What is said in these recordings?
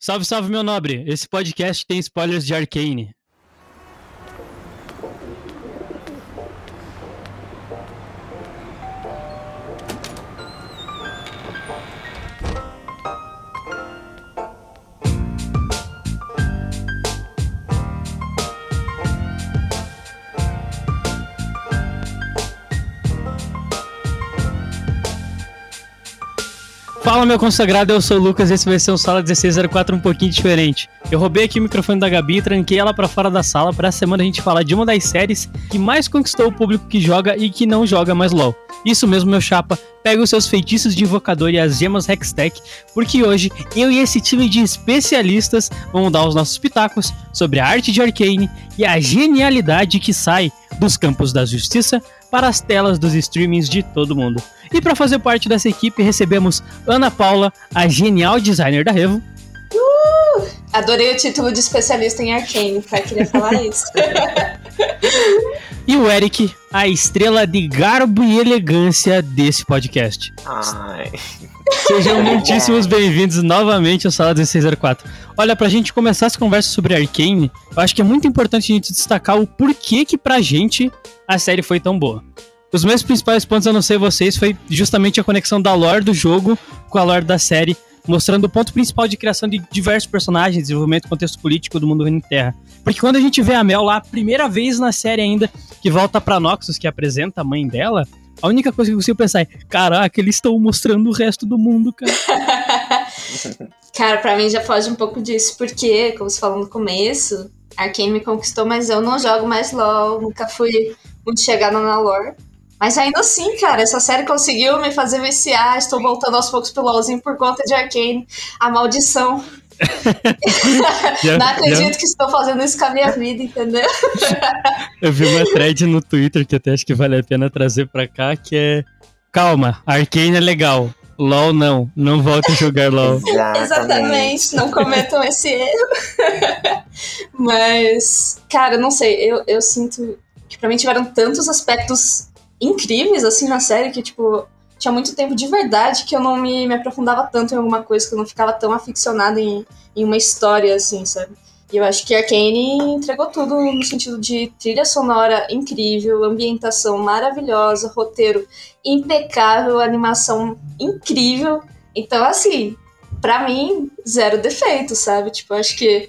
Salve, salve, meu nobre. Esse podcast tem spoilers de Arcane. Meu consagrado, eu sou o Lucas, esse vai ser o Sala 1604 um pouquinho diferente. Eu roubei aqui o microfone da Gabi tranquei ela para fora da sala para semana a gente falar de uma das séries que mais conquistou o público que joga e que não joga mais LoL. Isso mesmo, meu chapa, pega os seus feitiços de invocador e as gemas Hextech, porque hoje eu e esse time de especialistas vamos dar os nossos pitacos sobre a arte de Arcane e a genialidade que sai dos campos da justiça para as telas dos streamings de todo mundo. E para fazer parte dessa equipe, recebemos Ana Paula, a genial designer da Revo. Uh, adorei o título de especialista em Arcane, pra querer falar isso. e o Eric, a estrela de garbo e elegância desse podcast. Ai. Sejam muitíssimos bem-vindos novamente ao Sala 1604. Olha, pra gente começar essa conversa sobre Arcane, eu acho que é muito importante a gente destacar o porquê que pra gente a série foi tão boa. Os meus principais pontos, eu não sei vocês, foi justamente a conexão da lore do jogo com a lore da série, mostrando o ponto principal de criação de diversos personagens, desenvolvimento do contexto político do mundo Reino Terra. Porque quando a gente vê a Mel lá, a primeira vez na série ainda, que volta pra Noxus, que apresenta a mãe dela, a única coisa que eu consigo pensar é: caraca, eles estão mostrando o resto do mundo, cara. cara, pra mim já foge um pouco disso, porque, como você falou no começo, Arkane me conquistou, mas eu não jogo mais LOL, nunca fui muito chegada na lore. Mas ainda assim, cara, essa série conseguiu me fazer viciar. Estou voltando aos poucos pro LOLzinho por conta de Arkane. A maldição. não acredito que estou fazendo isso com a minha vida, entendeu? Eu vi uma thread no Twitter que até acho que vale a pena trazer pra cá, que é Calma, Arkane é legal. LOL não, não volte a jogar LOL. Exatamente, Exatamente não cometam esse erro. Mas, cara, não sei, eu, eu sinto que pra mim tiveram tantos aspectos incríveis, assim, na série, que, tipo, tinha muito tempo de verdade que eu não me, me aprofundava tanto em alguma coisa, que eu não ficava tão aficionada em, em uma história, assim, sabe? E eu acho que Arcane entregou tudo no sentido de trilha sonora incrível, ambientação maravilhosa, roteiro impecável, animação incrível. Então, assim, para mim, zero defeito, sabe? Tipo, acho que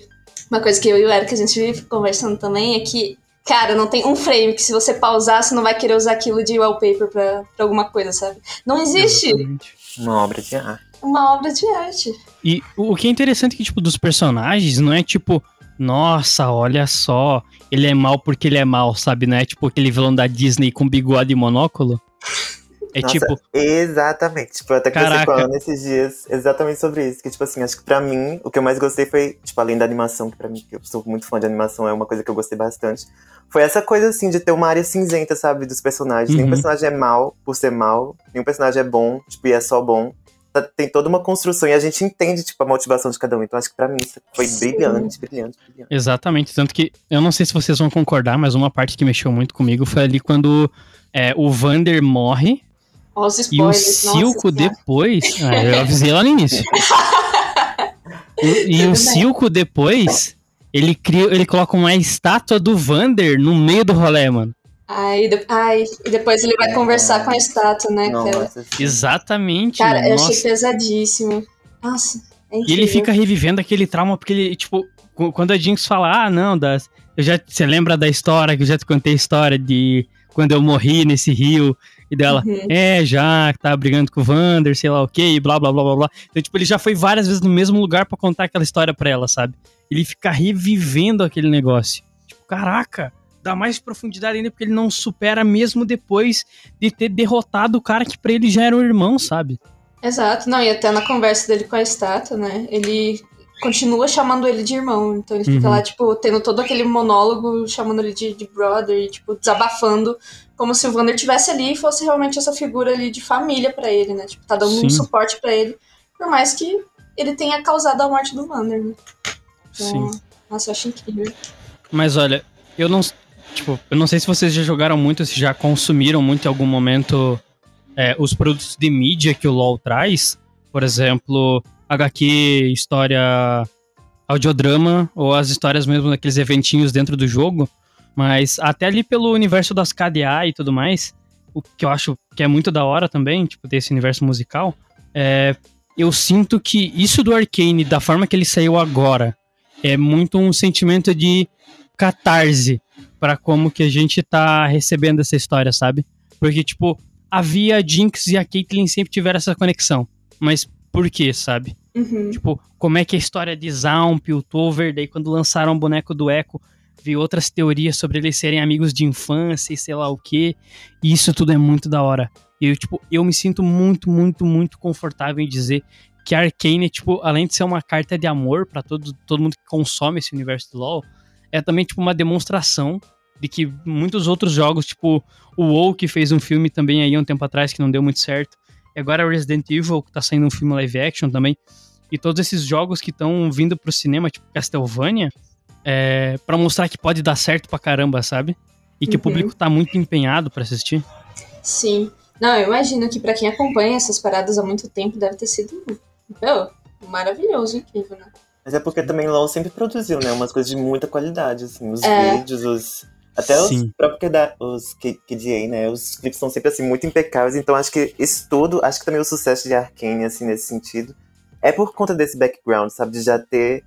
uma coisa que eu e o Eric a gente vive conversando também é que Cara, não tem um frame que se você pausar, você não vai querer usar aquilo de wallpaper pra, pra alguma coisa, sabe? Não existe. Exatamente. Uma obra de arte. Uma obra de arte. E o que é interessante é que, tipo, dos personagens, não é tipo, nossa, olha só, ele é mal porque ele é mal, sabe? Não é tipo aquele vilão da Disney com bigode e monóculo. É Nossa, tipo. Exatamente. Tipo, eu até conversei falando esses dias exatamente sobre isso. Que, tipo assim, acho que pra mim, o que eu mais gostei foi, tipo, além da animação, que pra mim, que eu sou muito fã de animação, é uma coisa que eu gostei bastante. Foi essa coisa, assim, de ter uma área cinzenta, sabe, dos personagens. Uhum. Nenhum personagem é mal por ser mal, nenhum personagem é bom, tipo, e é só bom. Tá, tem toda uma construção e a gente entende, tipo, a motivação de cada um. Então acho que pra mim isso foi brilhante, brilhante, brilhante. Exatamente. Tanto que, eu não sei se vocês vão concordar, mas uma parte que mexeu muito comigo foi ali quando é, o Vander morre e o Silco depois. Ah, eu avisei lá no início. e, e o Silco depois, ele cria, ele coloca uma estátua do Vander no meio do rolê, mano. Ai, de, ai, e depois ele vai conversar com a estátua, né, cara? Exatamente. Cara, eu achei pesadíssimo. Nossa. É e ele fica revivendo aquele trauma, porque ele, tipo, quando a Jinx fala, ah, não, das, eu já, você lembra da história, que eu já te contei a história de quando eu morri nesse rio, e dela, uhum. é, já tá brigando com o Vander, sei lá o que, e blá blá blá blá blá. Então, tipo, ele já foi várias vezes no mesmo lugar para contar aquela história pra ela, sabe? Ele fica revivendo aquele negócio. Tipo, caraca, dá mais profundidade ainda porque ele não supera mesmo depois de ter derrotado o cara que pra ele já era um irmão, sabe? Exato, não, e até na conversa dele com a estátua, né? Ele continua chamando ele de irmão. Então ele fica uhum. lá, tipo, tendo todo aquele monólogo, chamando ele de, de brother, e, tipo, desabafando, como se o Vander tivesse ali e fosse realmente essa figura ali de família para ele, né? Tipo, tá dando Sim. um suporte para ele, por mais que ele tenha causado a morte do Vander, né? Então, Sim. Nossa, eu acho incrível. Mas olha, eu não. Tipo, eu não sei se vocês já jogaram muito, se já consumiram muito em algum momento é, os produtos de mídia que o LoL traz. Por exemplo, HQ, história audiodrama ou as histórias mesmo daqueles eventinhos dentro do jogo, mas até ali pelo universo das KDA e tudo mais, o que eu acho que é muito da hora também, tipo, desse universo musical, é, eu sinto que isso do Arcane, da forma que ele saiu agora, é muito um sentimento de catarse para como que a gente tá recebendo essa história, sabe? Porque, tipo, havia a Jinx e a Caitlyn sempre tiveram essa conexão. Mas por quê, sabe? Uhum. Tipo, como é que a história de Zaun, Piltover, daí quando lançaram o boneco do Echo, vi outras teorias sobre eles serem amigos de infância e sei lá o que. E isso tudo é muito da hora. E eu, tipo, eu me sinto muito, muito, muito confortável em dizer que Arcane, tipo, além de ser uma carta de amor para todo, todo mundo que consome esse universo do LoL, é também, tipo, uma demonstração de que muitos outros jogos, tipo o WoW, que fez um filme também aí um tempo atrás que não deu muito certo, e agora Resident Evil, que tá saindo um filme live action também, e todos esses jogos que estão vindo pro cinema, tipo Castlevania, é, para mostrar que pode dar certo pra caramba, sabe? E que uhum. o público tá muito empenhado para assistir. Sim. Não, eu imagino que para quem acompanha essas paradas há muito tempo deve ter sido meu, maravilhoso, incrível, né? Mas é porque também LOL sempre produziu, né? Umas coisas de muita qualidade, assim. Os é. vídeos, os. Até Sim. os próprios os KDA, né? Os clipes são sempre, assim, muito impecáveis. Então acho que isso tudo, acho que também o sucesso de Arkane, assim, nesse sentido, é por conta desse background, sabe? De já ter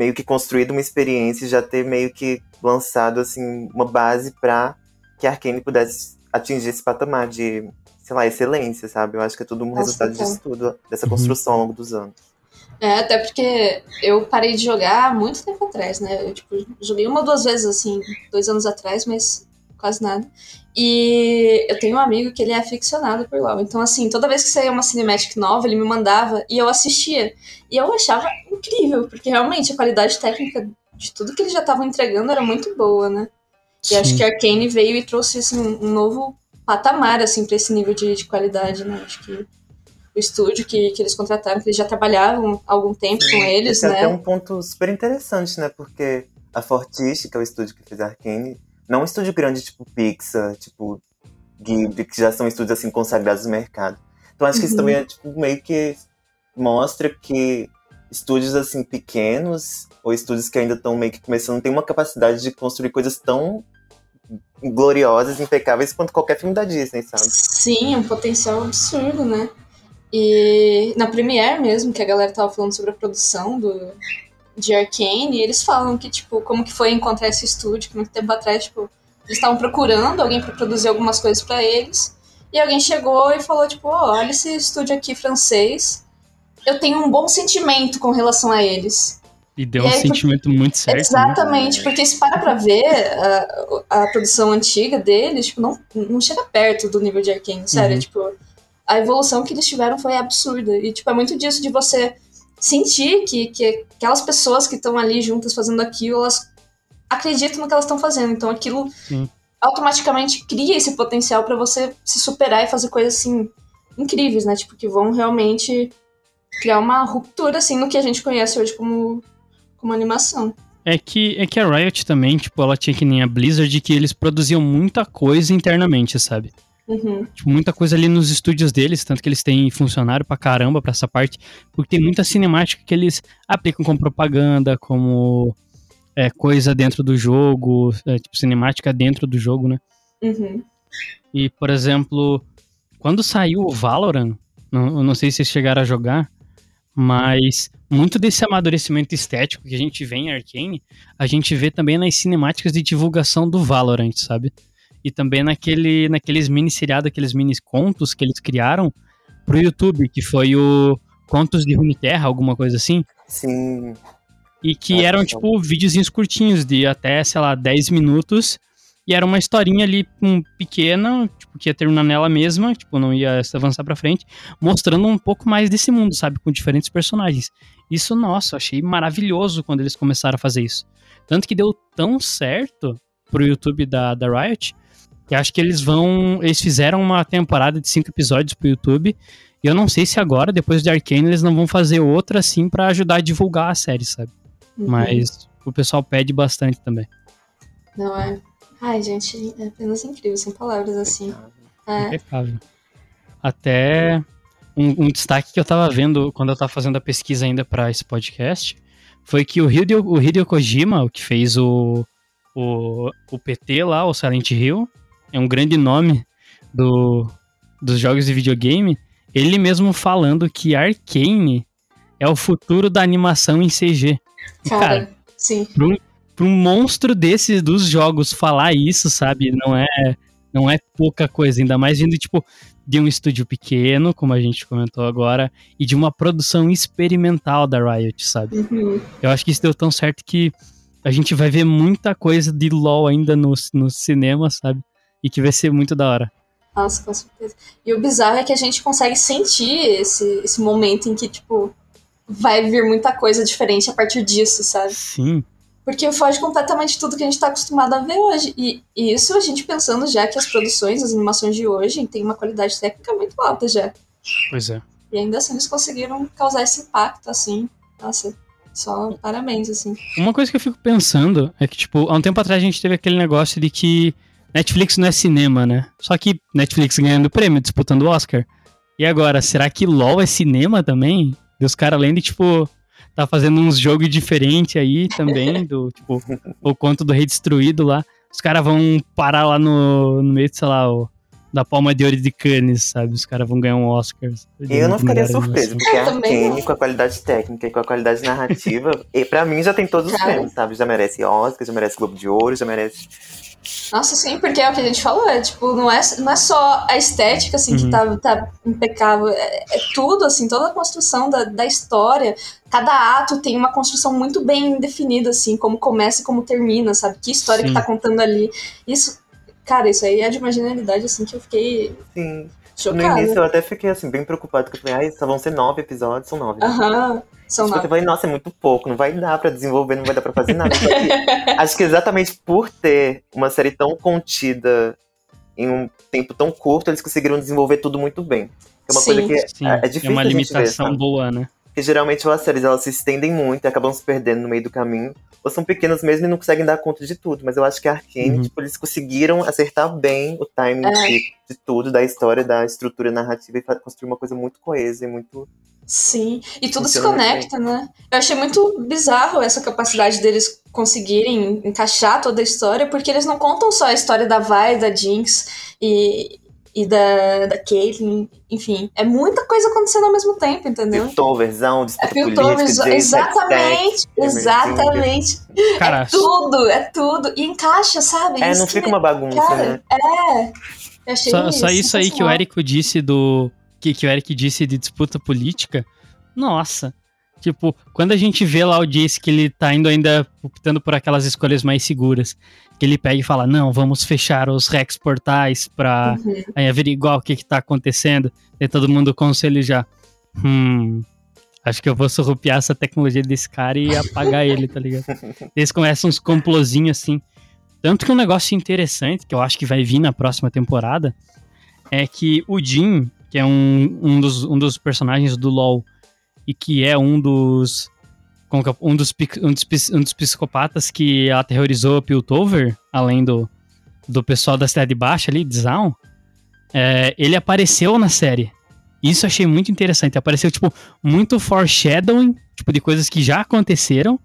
meio que construído uma experiência, já ter meio que lançado, assim, uma base pra que a Arkane pudesse atingir esse patamar de, sei lá, excelência, sabe? Eu acho que é tudo um resultado disso tudo, dessa uhum. construção ao longo dos anos. É, até porque eu parei de jogar há muito tempo atrás, né? Eu, tipo, joguei uma ou duas vezes, assim, dois anos atrás, mas quase nada. E eu tenho um amigo que ele é aficionado por LoL. Então, assim, toda vez que saía uma cinematic nova, ele me mandava e eu assistia. E eu achava incrível, porque realmente a qualidade técnica de tudo que eles já estavam entregando era muito boa, né? Sim. E acho que a Arkane veio e trouxe assim, um novo patamar assim, para esse nível de, de qualidade, né? Acho que o estúdio que, que eles contrataram, que eles já trabalhavam há algum tempo com eles, Esse né? É até um ponto super interessante, né? Porque a Fortiche, que é o estúdio que fez a Arkane, não é um estúdio grande tipo Pixar, tipo Ghibli, que já são estúdios assim consagrados no mercado. Então acho que isso uhum. também é tipo, meio que mostra que estúdios assim pequenos ou estúdios que ainda estão meio que começando têm uma capacidade de construir coisas tão gloriosas, impecáveis quanto qualquer filme da Disney, sabe? Sim, um potencial absurdo, né? E na Premiere mesmo, que a galera tava falando sobre a produção do, de Arkane, eles falam que, tipo, como que foi encontrar esse estúdio, que muito tempo atrás, tipo, eles estavam procurando alguém para produzir algumas coisas para eles, e alguém chegou e falou, tipo, oh, olha esse estúdio aqui francês, eu tenho um bom sentimento com relação a eles. E deu e um aí, sentimento porque... muito certo. Né? Exatamente, né? porque se para pra ver a, a produção antiga deles, tipo, não, não chega perto do nível de Arkane, sério, uhum. tipo a evolução que eles tiveram foi absurda. E, tipo, é muito disso de você sentir que, que aquelas pessoas que estão ali juntas fazendo aquilo, elas acreditam no que elas estão fazendo. Então, aquilo Sim. automaticamente cria esse potencial para você se superar e fazer coisas, assim, incríveis, né? Tipo, que vão realmente criar uma ruptura, assim, no que a gente conhece hoje como, como animação. É que, é que a Riot também, tipo, ela tinha que nem a Blizzard, que eles produziam muita coisa internamente, sabe? Uhum. Tipo, muita coisa ali nos estúdios deles, tanto que eles têm funcionário pra caramba pra essa parte, porque tem muita cinemática que eles aplicam como propaganda, como é, coisa dentro do jogo, é, tipo, cinemática dentro do jogo, né? Uhum. E, por exemplo, quando saiu o Valorant, não, não sei se vocês chegaram a jogar, mas muito desse amadurecimento estético que a gente vê em Arkane, a gente vê também nas cinemáticas de divulgação do Valorant, sabe? E também naquele, naqueles mini seriados, aqueles mini contos que eles criaram pro YouTube, que foi o Contos de Runeterra, alguma coisa assim. Sim. E que eram, tipo, videozinhos curtinhos, de até, sei lá, 10 minutos. E era uma historinha ali um, pequena, tipo, que ia terminar nela mesma, tipo, não ia se avançar pra frente, mostrando um pouco mais desse mundo, sabe? Com diferentes personagens. Isso, nossa, eu achei maravilhoso quando eles começaram a fazer isso. Tanto que deu tão certo pro YouTube da, da Riot, e acho que eles vão. Eles fizeram uma temporada de cinco episódios pro YouTube. E eu não sei se agora, depois de Arcane, eles não vão fazer outra assim para ajudar a divulgar a série, sabe? Uhum. Mas o pessoal pede bastante também. Não é. Ai, gente, é apenas incrível, sem palavras assim. É. Impecável. Até um, um, destaque que eu tava vendo quando eu tava fazendo a pesquisa ainda para esse podcast foi que o Hideo, o Hideo Kojima, o que fez o, o, o PT lá, o Silent Hill, é um grande nome do, dos jogos de videogame, ele mesmo falando que Arcane é o futuro da animação em CG. Cara, Cara sim. Pra um, pra um monstro desses dos jogos falar isso, sabe? Não é, não é pouca coisa, ainda mais vindo, tipo, de um estúdio pequeno, como a gente comentou agora, e de uma produção experimental da Riot, sabe? Uhum. Eu acho que isso deu tão certo que a gente vai ver muita coisa de LoL ainda no, no cinema, sabe? E que vai ser muito da hora. Nossa, com certeza. E o bizarro é que a gente consegue sentir esse, esse momento em que, tipo, vai vir muita coisa diferente a partir disso, sabe? Sim. Porque foge completamente tudo que a gente está acostumado a ver hoje. E, e, isso a gente pensando já que as produções, as animações de hoje têm uma qualidade técnica muito alta já. Pois é. E ainda assim eles conseguiram causar esse impacto, assim. Nossa, só parabéns, assim. Uma coisa que eu fico pensando é que, tipo, há um tempo atrás a gente teve aquele negócio de que Netflix não é cinema, né? Só que Netflix ganhando prêmio, disputando o Oscar. E agora, será que LOL é cinema também? E os caras, além de, tipo, tá fazendo uns jogos diferentes aí também, do, tipo, o conto do Rei Destruído lá. Os caras vão parar lá no, no meio, sei lá, o, da Palma de Ouro de Cannes, sabe? Os caras vão ganhar um Oscar. Eu não ficaria surpreso, porque a Arkane, com a qualidade técnica e com a qualidade narrativa, e pra mim já tem todos os prêmios, sabe? Já merece Oscar, já merece Globo de Ouro, já merece nossa, sim, porque é o que a gente falou, é tipo, não é, não é só a estética, assim, uhum. que tá, tá impecável, é, é, tudo, assim, toda a construção da, da história, cada ato tem uma construção muito bem definida, assim, como começa e como termina, sabe? Que história sim. que tá contando ali. Isso, cara, isso aí é de uma genialidade, assim, que eu fiquei... Sim. Chocada. No início eu até fiquei, assim, bem preocupado, porque eu falei, ai, só vão ser nove episódios, são nove. Aham. Uhum. São tipo, eu falei, nossa, é muito pouco, não vai dar para desenvolver, não vai dar para fazer nada. acho que exatamente por ter uma série tão contida em um tempo tão curto, eles conseguiram desenvolver tudo muito bem. É uma sim, coisa que sim. é, é difícil. É uma limitação ver, boa, né? Porque geralmente as séries elas se estendem muito e acabam se perdendo no meio do caminho. Ou são pequenas mesmo e não conseguem dar conta de tudo. Mas eu acho que a Arkane, uhum. tipo, eles conseguiram acertar bem o timing é. de, de, tudo, da história, da estrutura narrativa e construir uma coisa muito coesa e muito Sim, e tudo se conecta, né? Eu achei muito bizarro essa capacidade deles conseguirem encaixar toda a história, porque eles não contam só a história da Vi, da Jinx e, e da, da Caitlyn, enfim. É muita coisa acontecendo ao mesmo tempo, entendeu? Piltoverzão, é Piltoverzão, exatamente, exatamente. Cara, é tudo, é tudo. E encaixa, sabe? É, isso não fica uma bagunça, cara, né? É, eu achei só, só isso aí que o Érico disse do que, que o Eric disse de disputa política, nossa. Tipo, quando a gente vê lá o Jace que ele tá indo ainda optando por aquelas escolhas mais seguras, que ele pega e fala, não, vamos fechar os Rex portais pra uhum. averiguar o que que tá acontecendo, e todo mundo conselho já, hum, acho que eu vou surrupiar essa tecnologia desse cara e apagar ele, tá ligado? Eles começam uns complozinhos assim. Tanto que um negócio interessante, que eu acho que vai vir na próxima temporada, é que o Jim, que é um, um, dos, um dos personagens do LoL e que é um dos um dos, um dos, um dos psicopatas que aterrorizou Piltover, além do, do pessoal da Cidade Baixa ali, de Zaun, é, ele apareceu na série. Isso achei muito interessante. Apareceu, tipo, muito foreshadowing, tipo, de coisas que já aconteceram.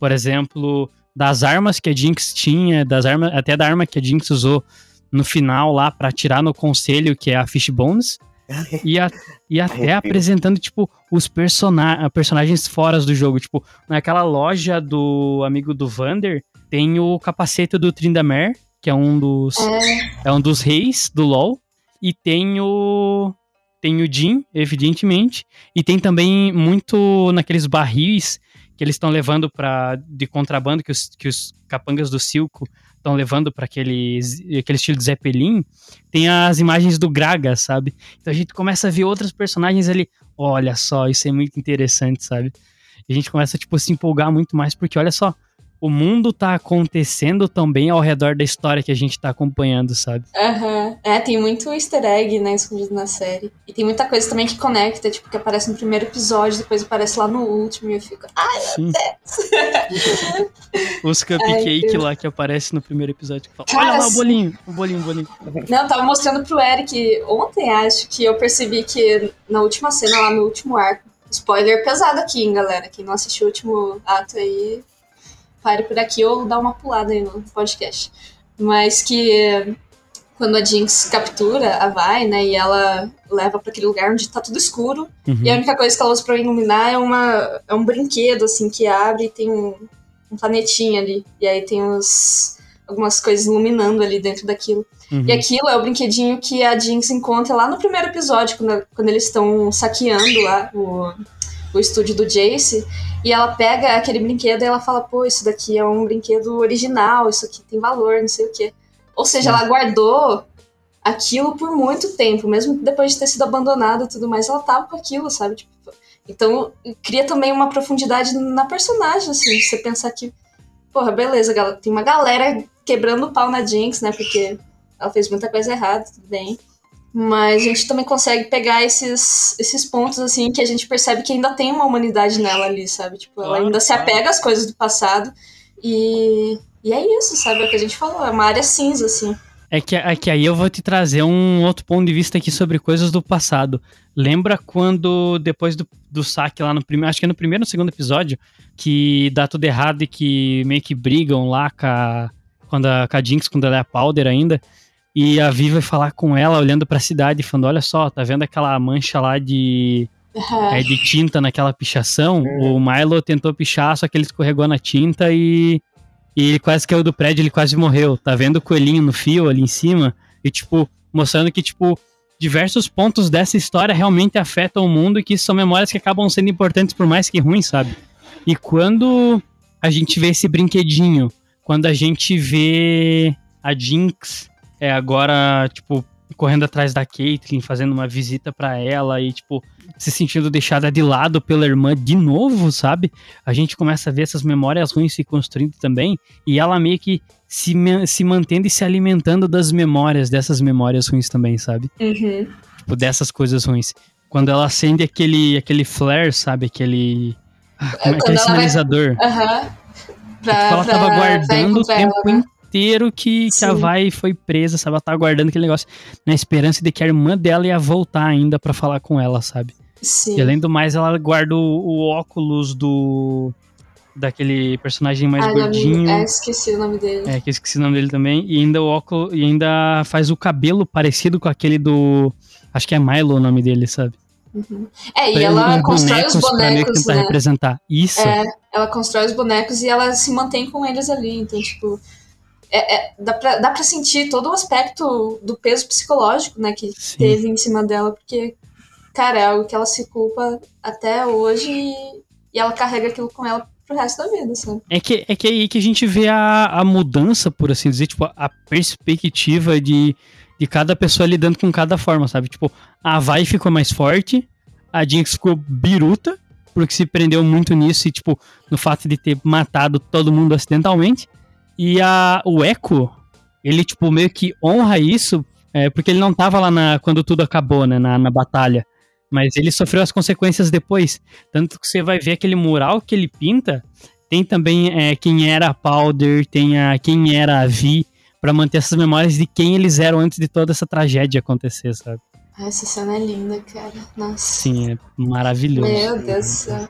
Por exemplo, das armas que a Jinx tinha, das armas, até da arma que a Jinx usou no final lá para atirar no conselho, que é a Fishbones e, a, e até apresentando, tipo, os persona personagens fora do jogo. Tipo, naquela loja do amigo do Vander, tem o capacete do Tryndamere, que é um dos. É. é um dos reis do LoL. E tem o. Tem o Jin, evidentemente. E tem também muito naqueles barris que eles estão levando para de contrabando que os, que os capangas do Silco estão levando para aquele, estilo de Zeppelin, tem as imagens do Graga, sabe? Então a gente começa a ver outros personagens ali. Olha só, isso é muito interessante, sabe? E a gente começa tipo, a se empolgar muito mais, porque olha só, o mundo tá acontecendo também ao redor da história que a gente tá acompanhando, sabe? Aham. Uhum. É, tem muito easter egg, né, escondido na série. E tem muita coisa também que conecta, tipo, que aparece no primeiro episódio, depois aparece lá no último, e eu fico, ai, meu Deus! Os cupcake lá que aparece no primeiro episódio. Que fala, Cara, Olha lá o bolinho, o bolinho, o bolinho. Não, eu tava mostrando pro Eric ontem, acho, que eu percebi que na última cena, lá no último arco, spoiler pesado aqui, hein, galera. Quem não assistiu o último ato aí, pare por aqui ou dá uma pulada aí no podcast. Mas que quando a Jinx captura a Vai, né, e ela leva para aquele lugar onde tá tudo escuro, uhum. e a única coisa que ela usa pra iluminar é, uma, é um brinquedo, assim, que abre e tem um, um planetinha ali. E aí tem os, algumas coisas iluminando ali dentro daquilo. Uhum. E aquilo é o brinquedinho que a Jinx encontra lá no primeiro episódio, quando, quando eles estão saqueando lá o, o estúdio do Jace. E ela pega aquele brinquedo e ela fala: pô, isso daqui é um brinquedo original, isso aqui tem valor, não sei o quê. Ou seja, ela guardou aquilo por muito tempo, mesmo depois de ter sido abandonada e tudo mais, ela tava com aquilo, sabe? Tipo, então, cria também uma profundidade na personagem, assim, você pensar que, porra, beleza, tem uma galera quebrando o pau na Jinx, né? Porque ela fez muita coisa errada, tudo bem. Mas a gente também consegue pegar esses, esses pontos, assim, que a gente percebe que ainda tem uma humanidade nela ali, sabe? Tipo, ela ainda se apega às coisas do passado. E, e é isso, sabe? É o que a gente falou, é uma área cinza, assim. É que, é que aí eu vou te trazer um outro ponto de vista aqui sobre coisas do passado. Lembra quando, depois do, do saque lá no primeiro, acho que é no primeiro ou no segundo episódio, que dá tudo errado e que meio que brigam lá com a, quando a, com a Jinx, quando ela é a Powder ainda, e a Vi vai falar com ela, olhando para a cidade, falando: Olha só, tá vendo aquela mancha lá de, uhum. é, de tinta naquela pichação? Uhum. O Milo tentou pichar, só que ele escorregou na tinta e, e ele quase caiu do prédio, ele quase morreu. Tá vendo o coelhinho no fio ali em cima? E, tipo, mostrando que, tipo, diversos pontos dessa história realmente afetam o mundo e que são memórias que acabam sendo importantes por mais que ruins, sabe? E quando a gente vê esse brinquedinho quando a gente vê a Jinx é, agora, tipo, correndo atrás da Caitlyn, fazendo uma visita para ela e, tipo, se sentindo deixada de lado pela irmã de novo, sabe? A gente começa a ver essas memórias ruins se construindo também e ela meio que se, se mantendo e se alimentando das memórias, dessas memórias ruins também, sabe? Uhum. Tipo, dessas coisas ruins. Quando ela acende aquele, aquele flare, sabe? Aquele. Ah, como é, aquele sinalizador. Aham. Uhum. Pra, tipo, ela tava guardando o tempo ela, né? Inteiro que, que a Vai foi presa, sabe? Ela tava guardando aquele negócio na esperança de que a irmã dela ia voltar ainda para falar com ela, sabe? Sim. E além do mais, ela guarda o, o óculos do. daquele personagem mais ah, gordinho. É, esqueci o nome dele. É, que esqueci o nome dele também. E ainda o óculos. E ainda faz o cabelo parecido com aquele do. Acho que é Milo o nome dele, sabe? Uhum. É, e ela constrói os bonecos, né? representar. Isso. É, ela constrói os bonecos e ela se mantém com eles ali. Então, tipo, é, é, dá, pra, dá pra sentir todo o aspecto do peso psicológico, né, que Sim. teve em cima dela, porque, cara, é algo que ela se culpa até hoje e, e ela carrega aquilo com ela pro resto da vida, sabe? É que, é que é aí que a gente vê a, a mudança, por assim dizer, tipo, a perspectiva de de cada pessoa lidando com cada forma, sabe? Tipo, a Vai ficou mais forte, a Jinx ficou biruta, porque se prendeu muito nisso e, tipo, no fato de ter matado todo mundo acidentalmente. E a, o Echo, ele, tipo, meio que honra isso, é, porque ele não tava lá na, quando tudo acabou, né, na, na batalha. Mas ele sofreu as consequências depois. Tanto que você vai ver aquele mural que ele pinta, tem também é, quem era a Powder, tem a, quem era a Vi, para manter essas memórias de quem eles eram antes de toda essa tragédia acontecer, sabe? essa cena é linda, cara. Nossa. Sim, é maravilhoso. Meu Deus do céu.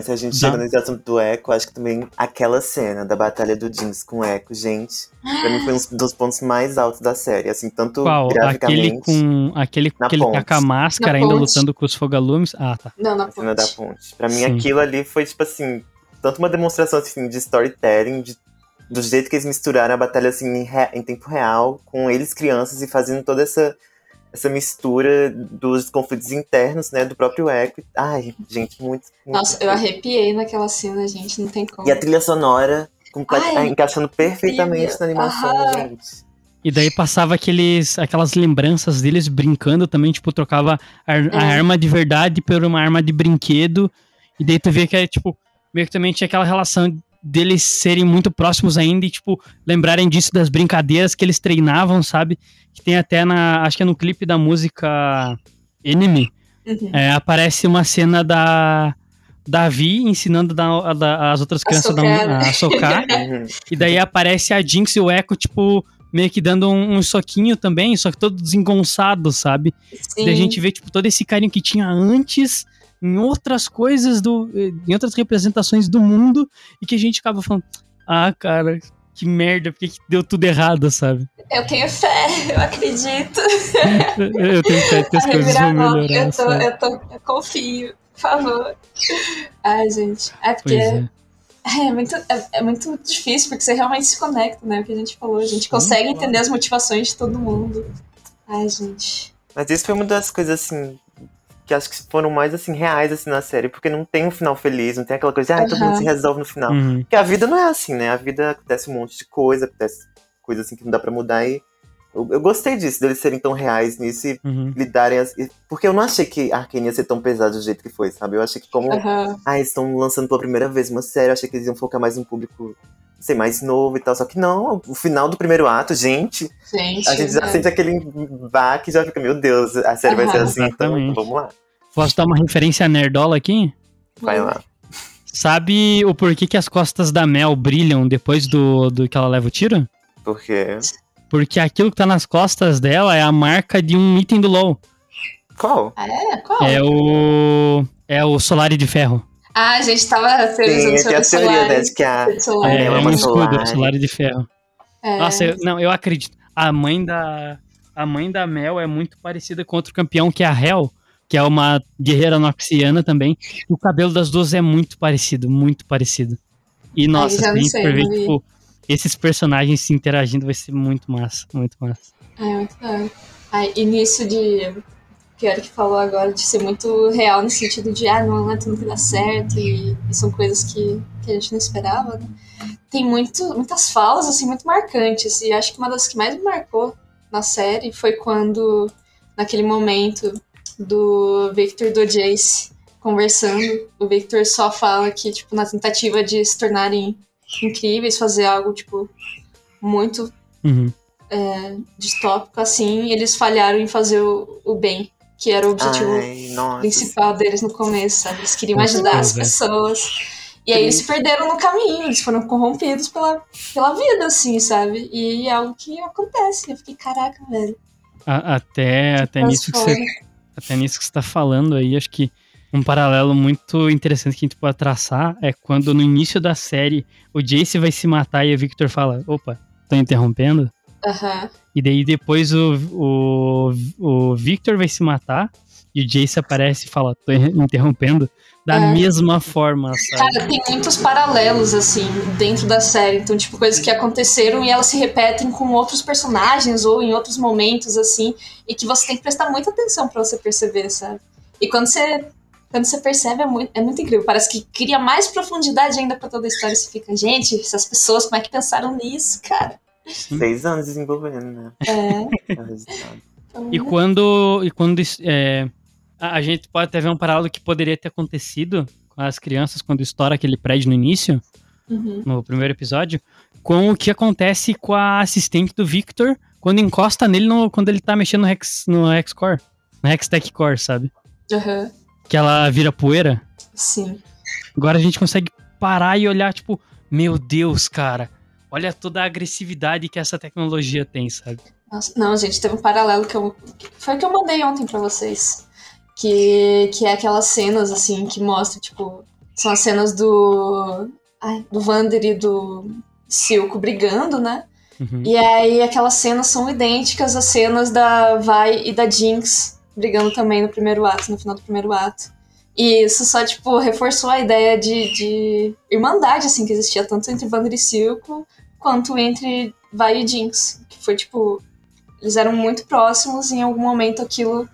Mas se a gente chega nesse assunto do Echo, acho que também aquela cena da batalha do Jeans com o Echo, gente, pra mim foi um dos pontos mais altos da série. Assim, tanto Qual? Aquele com. Aquele que ele tá com a máscara ainda lutando com os fogalumes. Ah, tá. Não, na ponte. cena da ponte. Pra mim, Sim. aquilo ali foi, tipo assim, tanto uma demonstração assim, de storytelling, de do jeito que eles misturaram a batalha assim em, em, tempo real, com eles crianças e fazendo toda essa, essa mistura dos conflitos internos, né, do próprio Echo. Ai, gente, muito, muito Nossa, eu arrepiei naquela cena, gente, não tem como. E a trilha sonora Ai, encaixando perfeitamente na animação, Aham. gente. E daí passava aqueles, aquelas lembranças deles brincando também, tipo, trocava a, é. a arma de verdade por uma arma de brinquedo. E daí tu vê que é, tipo, meio que também tinha aquela relação deles serem muito próximos ainda e, tipo, lembrarem disso das brincadeiras que eles treinavam, sabe? Que tem até na. Acho que é no clipe da música Enemy. Uhum. É, aparece uma cena da. Davi ensinando da, da, as outras crianças a socar, da, a socar uhum. e daí aparece a Jinx e o Echo, tipo, meio que dando um, um soquinho também, só que todo desengonçado, sabe? Sim. E a gente vê, tipo, todo esse carinho que tinha antes em outras coisas, do, em outras representações do mundo, e que a gente acaba falando, ah, cara, que merda, porque que deu tudo errado, sabe? Eu tenho fé, eu acredito. eu tenho fé que as coisas vão melhorar. Eu, tô, eu, tô, eu confio, por favor. Ai, gente, é porque... É. É, muito, é, é, muito difícil, porque você realmente se conecta, né? O que a gente falou. A gente consegue entender as motivações de todo mundo. Ai, gente. Mas isso foi uma das coisas, assim, que acho que foram mais assim reais assim na série, porque não tem um final feliz, não tem aquela coisa de ah, uhum. todo mundo se resolve no final. Uhum. Porque a vida não é assim, né? A vida acontece um monte de coisa, acontece coisa assim que não dá para mudar e eu, eu, gostei disso, deles serem tão reais nisso e uhum. lidarem as, porque eu não achei que Arkane ia ser tão pesado do jeito que foi, sabe? Eu achei que como uhum. ah, eles estão lançando pela primeira vez uma série, eu achei que eles iam focar mais no público ser mais novo e tal. Só que não, o final do primeiro ato, gente, gente a gente já é. sente aquele baque e já fica, meu Deus, a série uhum. vai ser assim, então vamos lá. Posso dar uma referência nerdola aqui? Vai lá. Sabe o porquê que as costas da Mel brilham depois do, do que ela leva o tiro? Por quê? Porque aquilo que tá nas costas dela é a marca de um item do LoL. Qual? Ah, é? Qual? É o. É o Solari de Ferro. Ah, a gente tava teorizando sobre a teoria, né, de que a, é, é um escudo, Solari de Ferro. É. Nossa, eu, não, eu acredito. A mãe da. A mãe da Mel é muito parecida com outro campeão, que é a Hel que é uma guerreira noxiana também. E o cabelo das duas é muito parecido, muito parecido. E nossa, se a gente for ver, tipo, esses personagens se interagindo vai ser muito massa, muito massa. É, muito legal. Aí, início de. Que que falou agora, de ser muito real no sentido de, ah, não, não é tudo que dá certo, e, e, são coisas que, que a gente não esperava, né? Tem muito, muitas falas, assim, muito marcantes, e acho que uma das que mais me marcou na série foi quando, naquele momento, do Victor e do Jace conversando. O Victor só fala que, tipo, na tentativa de se tornarem incríveis, fazer algo, tipo, muito uhum. é, distópico, assim, eles falharam em fazer o, o bem, que era o objetivo Ai, principal deles no começo, sabe? Eles queriam ajudar as pessoas. E aí eles se perderam no caminho, eles foram corrompidos pela, pela vida, assim, sabe? E é algo que acontece. Eu fiquei, caraca, velho. A, até até nisso que você até nisso que você tá falando aí, acho que um paralelo muito interessante que a gente pode traçar é quando no início da série o Jace vai se matar e o Victor fala: opa, tô interrompendo? Uhum. E daí depois o, o, o Victor vai se matar e o Jace aparece e fala: tô interrompendo. Da é. mesma forma, sabe? Cara, tem muitos paralelos, assim, dentro da série. Então, tipo, coisas que aconteceram e elas se repetem com outros personagens ou em outros momentos, assim, e que você tem que prestar muita atenção para você perceber, sabe? E quando você quando você percebe, é muito, é muito incrível. Parece que cria mais profundidade ainda para toda a história. Você fica, gente, essas pessoas, como é que pensaram nisso, cara? Seis anos desenvolvendo, né? É. é e quando, e quando é, a gente pode até ver um paralelo que poderia ter acontecido com as crianças quando estoura aquele prédio no início, uhum. no primeiro episódio, com o que acontece com a assistente do Victor quando encosta nele no, quando ele tá mexendo no Hex, no Hex Core, no Hextech Core, sabe? Uhum que ela vira poeira. Sim. Agora a gente consegue parar e olhar, tipo, meu Deus, cara, olha toda a agressividade que essa tecnologia tem, sabe? Nossa, não, gente, teve um paralelo que eu. Foi o que eu mandei ontem para vocês. Que, que é aquelas cenas, assim, que mostra, tipo. São as cenas do. Ai, do Vander e do Silco brigando, né? Uhum. E aí aquelas cenas são idênticas às cenas da Vai e da Jinx brigando também no primeiro ato, no final do primeiro ato. E isso só, tipo, reforçou a ideia de, de irmandade, assim, que existia tanto entre Vander e Silco, quanto entre Vai e Jinx. Que foi, tipo, eles eram muito próximos e em algum momento aquilo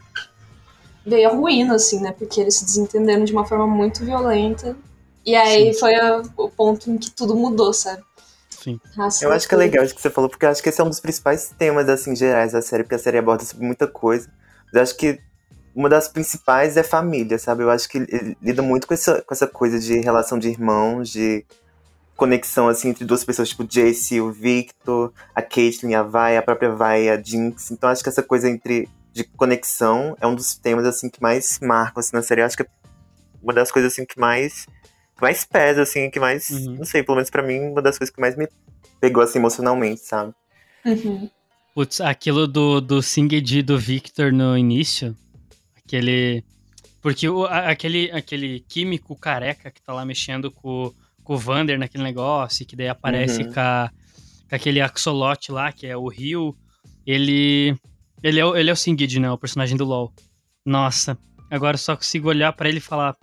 veio a ruína, assim, né? Porque eles se desentenderam de uma forma muito violenta. E aí Sim. foi a, o ponto em que tudo mudou, sabe? Sim. Nossa, eu acho que é legal isso que você falou, porque eu acho que esse é um dos principais temas, assim, gerais da série, porque a série aborda sobre muita coisa. Eu acho que uma das principais é família, sabe? Eu acho que ele lida muito com essa, com essa coisa de relação de irmãos, de conexão assim entre duas pessoas, tipo Jace, o Victor, a Caitlyn, a Vai, a própria Vai, a Jinx. Então acho que essa coisa entre de conexão é um dos temas assim que mais marcam assim, na série. Eu acho que é uma das coisas assim que mais que mais pesa assim, que mais, uhum. não sei, pelo menos para mim, uma das coisas que mais me pegou assim emocionalmente, sabe? Uhum. Putz, aquilo do, do Singed do Victor no início, aquele. Porque o, aquele, aquele químico careca que tá lá mexendo com, com o Vander naquele negócio, que daí aparece uhum. com, a, com aquele axolote lá, que é o Rio, ele. Ele é, o, ele é o Singed, né? O personagem do LoL. Nossa, agora eu só consigo olhar para ele e falar.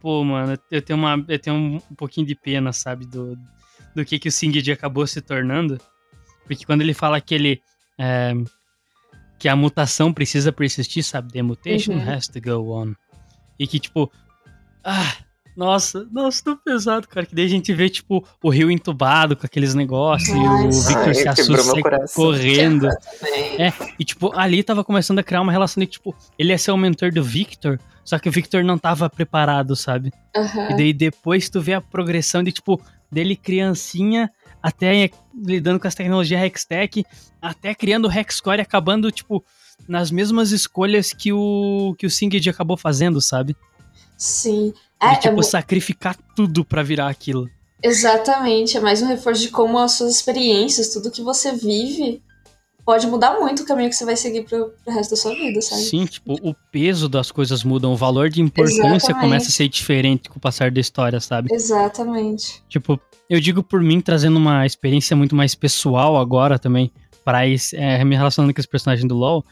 Pô, mano, eu tenho, uma, eu tenho um, um pouquinho de pena, sabe? Do, do que, que o Singed acabou se tornando. Porque quando ele fala que ele. É, que a mutação precisa persistir, sabe? The mutation uhum. has to go on. E que, tipo. Ah, nossa, nossa, tão pesado, cara. Que daí a gente vê, tipo, o rio entubado com aqueles negócios nossa. e o Victor Ai, se assusta correndo. É, e, tipo, ali tava começando a criar uma relação de, tipo, ele ia ser o mentor do Victor, só que o Victor não tava preparado, sabe? Uhum. E daí depois tu vê a progressão de, tipo, dele criancinha até lidando com as tecnologias Hextech, até criando o Hexcore e acabando, tipo, nas mesmas escolhas que o que o Singed acabou fazendo, sabe? Sim. É, de, tipo, é... sacrificar tudo para virar aquilo. Exatamente, é mais um reforço de como as suas experiências, tudo que você vive, pode mudar muito o caminho que você vai seguir pro, pro resto da sua vida, sabe? Sim, tipo, o peso das coisas muda, o valor de importância Exatamente. começa a ser diferente com o passar da história, sabe? Exatamente. Tipo, eu digo por mim, trazendo uma experiência muito mais pessoal agora também, para é, me relacionando com esse personagem do LoL,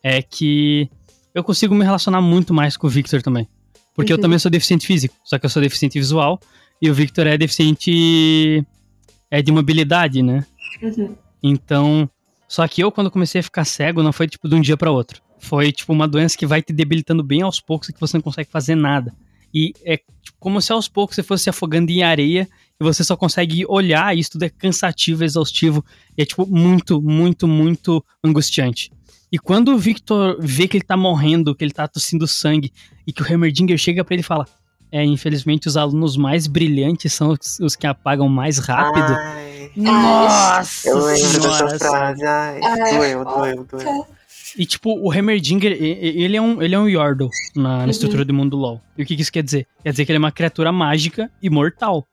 é que eu consigo me relacionar muito mais com o Victor também. Porque uhum. eu também sou deficiente físico, só que eu sou deficiente visual e o Victor é deficiente é de mobilidade, né? Uhum. Então, só que eu quando comecei a ficar cego não foi tipo de um dia para outro. Foi tipo uma doença que vai te debilitando bem aos poucos e que você não consegue fazer nada. E é tipo, como se aos poucos você fosse se afogando em areia e você só consegue olhar, e isso tudo é cansativo, exaustivo, e é tipo muito, muito, muito angustiante. E quando o Victor vê que ele tá morrendo, que ele tá tossindo sangue, e que o Heimerdinger chega para ele e fala: É, infelizmente os alunos mais brilhantes são os, os que apagam mais rápido. Ai, Nossa! Eu lembro dessa frase. Ai, ai doeu, doeu, doeu. E, tipo, o Heimerdinger, ele é um, ele é um Yordle na, na uhum. estrutura do mundo LoL. E o que, que isso quer dizer? Quer dizer que ele é uma criatura mágica e mortal.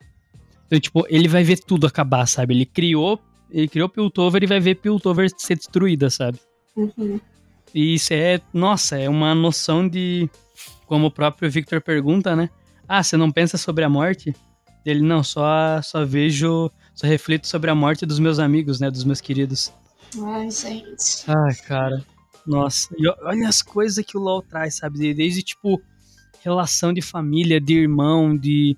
Então, tipo, ele vai ver tudo acabar, sabe? Ele criou, ele criou Piltover e vai ver Piltover ser destruída, sabe? Uhum. E isso é, nossa, é uma noção de, como o próprio Victor pergunta, né? Ah, você não pensa sobre a morte? Ele, não, só, só vejo, só reflito sobre a morte dos meus amigos, né? Dos meus queridos. Ai, gente. Ai, cara. Nossa, e olha as coisas que o LoL traz, sabe? Desde, tipo, relação de família, de irmão, de,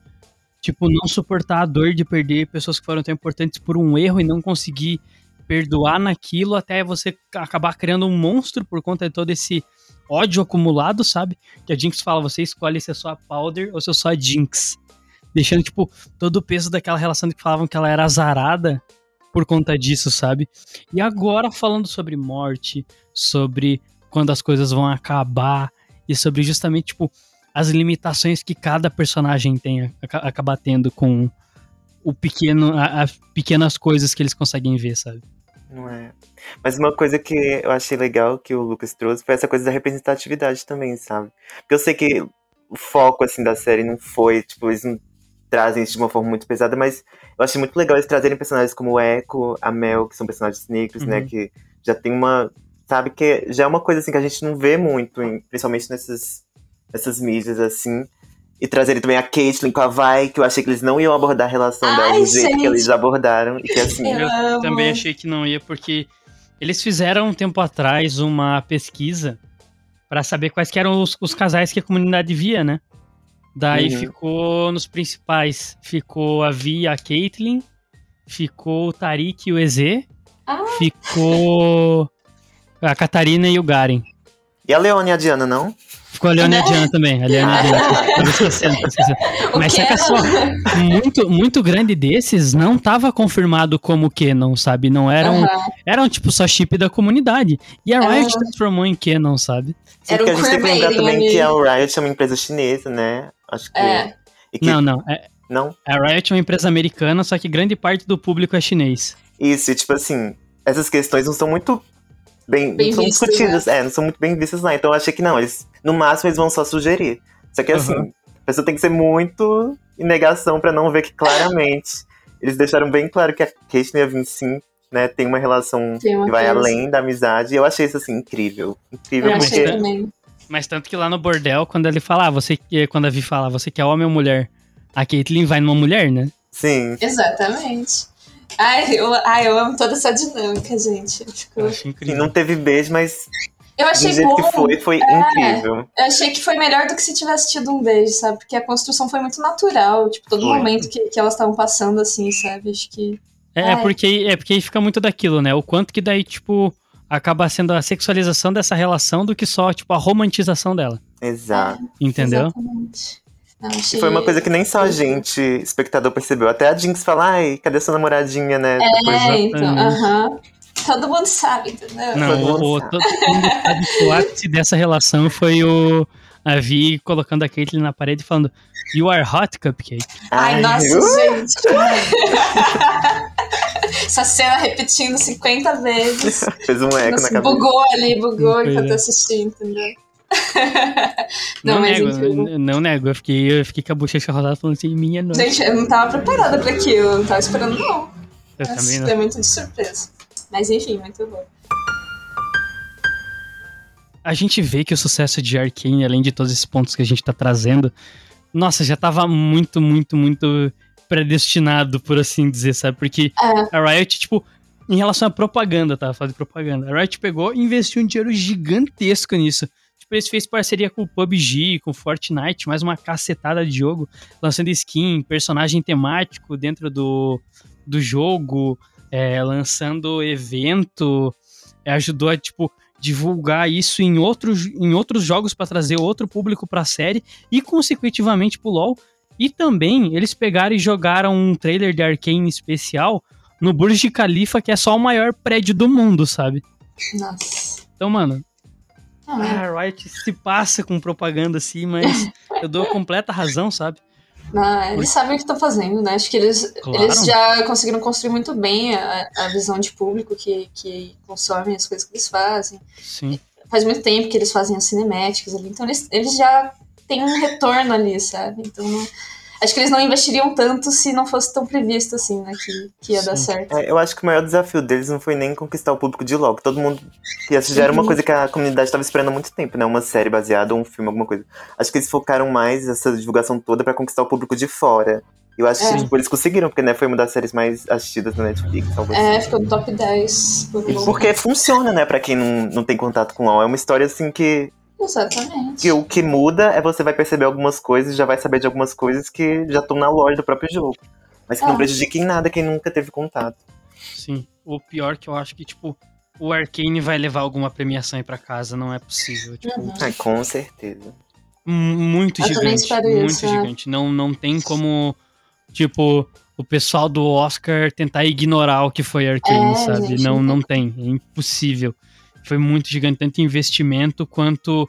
tipo, não suportar a dor de perder pessoas que foram tão importantes por um erro e não conseguir perdoar naquilo até você acabar criando um monstro por conta de todo esse ódio acumulado, sabe? Que a Jinx fala, você escolhe se é só a Powder ou se é só a Jinx. Deixando, tipo, todo o peso daquela relação que falavam que ela era azarada por conta disso, sabe? E agora falando sobre morte, sobre quando as coisas vão acabar e sobre justamente, tipo, as limitações que cada personagem tem, acaba tendo com o pequeno, as pequenas coisas que eles conseguem ver, sabe? Não é. Mas uma coisa que eu achei legal que o Lucas trouxe foi essa coisa da representatividade também, sabe? Porque eu sei que o foco, assim, da série não foi, tipo, eles não trazem isso de uma forma muito pesada, mas eu achei muito legal eles trazerem personagens como o Echo, a Mel, que são personagens negros, né, uhum. né? Que já tem uma. Sabe, que já é uma coisa assim que a gente não vê muito, principalmente nessas, nessas mídias, assim. E trazerem também a Caitlyn com a Vai, que eu achei que eles não iam abordar a relação Ai, dela do jeito que eles abordaram. E que assim. Eu, eu também achei que não ia, porque eles fizeram um tempo atrás uma pesquisa para saber quais eram os, os, casais que a comunidade via, né? Daí uhum. ficou nos principais. Ficou a Vi e a Caitlyn. Ficou o Tarik e o Eze. Ah. Ficou a Catarina e o Garen. E a Leone e a Diana, não? Ficou a Leone e a Diana também. A Leone e a Diana. esquecendo, Mas saca só, muito, muito grande desses não tava confirmado como Canon, sabe? Não eram. Uhum. Eram tipo só chip da comunidade. E a Riot uhum. transformou em Canon, sabe? Sim, Era porque um a gente tem que lembrar também ali. que a Riot é uma empresa chinesa, né? Acho que. É. Que... Não, não. É... Não? A Riot é uma empresa americana, só que grande parte do público é chinês. Isso, e tipo assim, essas questões não são muito bem, bem não são visto, discutidas, né? é, não são muito bem vistas lá. Então eu achei que não, eles, no máximo eles vão só sugerir. Só que assim, uhum. a pessoa tem que ser muito em negação para não ver que claramente eles deixaram bem claro que a Kate e a Vincent né, tem uma relação tem uma que vai coisa. além da amizade. E eu achei isso assim incrível. Incrível eu porque. Mas tanto que lá no bordel, quando ele fala, ah, você, quando a Vi fala, você quer homem ou mulher? A Caitlyn vai numa mulher, né? Sim. Exatamente. Ai, eu, ai, eu amo toda essa dinâmica, gente. Fico... Eu acho incrível. E não teve beijo, mas Eu achei do jeito bom. que foi, foi É. incrível. Eu achei que foi melhor do que se tivesse tido um beijo, sabe? Porque a construção foi muito natural. Tipo, todo Foi. momento que, que elas estavam passando, assim, sabe? Acho que. É, é Ai. porque, é porque aí fica muito daquilo, né? O quanto que daí, tipo, acaba sendo a sexualização dessa relação do que só, tipo, a romantização dela. Exato. Entendeu? Exatamente. Não, E achei... foi uma coisa que nem só a gente, espectador, percebeu. Até a Jinx fala, ai, cadê sua namoradinha, né? Depois, É, então, Exatamente. aham. Todo mundo sabe, entendeu? Não, Todo mundo o, sabe. todo mundo sabe que o ápice dessa relação foi o a Vi colocando a Caitlyn na parede e falando You are hot, Cupcake. Ai, nossa, uh, gente. Essa cena repetindo 50 vezes. Fez um eco na cabeça. bugou ali, bugou enquanto eu assisti, entendeu? Não, Não, mas nego, n- não nego. Eu fiquei, eu fiquei com a bochecha rosada falando assim, minha nossa. Gente, eu não tava preparada pra aquilo, eu não tava esperando, não. Eu Mas também não. Foi muito de surpresa. Mas enfim, muito bom. a gente vê que o sucesso de Arkane, além de todos esses pontos que a gente tá trazendo, nossa, já tava muito, muito, muito predestinado, por assim dizer, sabe? Porque É. a Riot, tipo, em relação à propaganda, tá? Fazendo propaganda. A Riot pegou e investiu um dinheiro gigantesco nisso. Tipo, eles fez parceria com o PUBG, com o Fortnite, mais uma cacetada de jogo, lançando skin, personagem temático dentro do, do jogo, é, lançando evento, é, ajudou a, tipo, divulgar isso em outros, em outros jogos para trazer outro público para a série e, consequentemente, pro LoL. E também eles pegaram e jogaram um trailer de Arcane especial no Burj Khalifa, que é só o maior prédio do mundo, sabe? Nossa. Então, mano, é. a Riot se passa com propaganda assim, mas eu dou completa razão, sabe? Não, eles sabem o que estão fazendo, né? Acho que eles, Claro. eles já conseguiram construir muito bem a, a visão de público que, que consome as coisas que eles fazem. Sim. Faz muito tempo que eles fazem as cinemáticas ali, então eles, eles já têm um retorno ali, sabe? Então acho que eles não investiriam tanto se não fosse tão previsto assim, né? Que, que ia dar Sim. certo. É, eu acho que o maior desafio deles não foi nem conquistar o público de que todo mundo. Que essa já era uma coisa que a comunidade estava esperando há muito tempo, né? Uma série baseada ou um filme, alguma coisa. Acho que eles focaram mais essa divulgação toda pra conquistar o público de fora. E eu acho que É. tipo, eles conseguiram, porque né, foi uma das séries mais assistidas na Netflix. Algo É, ficou no top 10 por um E porque funciona, né, pra quem não, não tem contato com LoL. É uma história assim que, Exatamente. que o que muda é você vai perceber algumas coisas, já vai saber de algumas coisas que já estão na lore do próprio jogo. Mas que não É. prejudiquem nada quem nunca teve contato. Sim. O pior que eu acho que, tipo, o Arcane vai levar alguma premiação aí pra casa, não é possível. Tipo, Uhum. Ai, com certeza. m- muito Eu gigante. Muito isso, é. gigante. Não, não tem como, tipo, o pessoal do Oscar tentar ignorar o que foi Arcane, É, sabe? gente, não, não não tem. É impossível. Foi muito gigante, tanto investimento quanto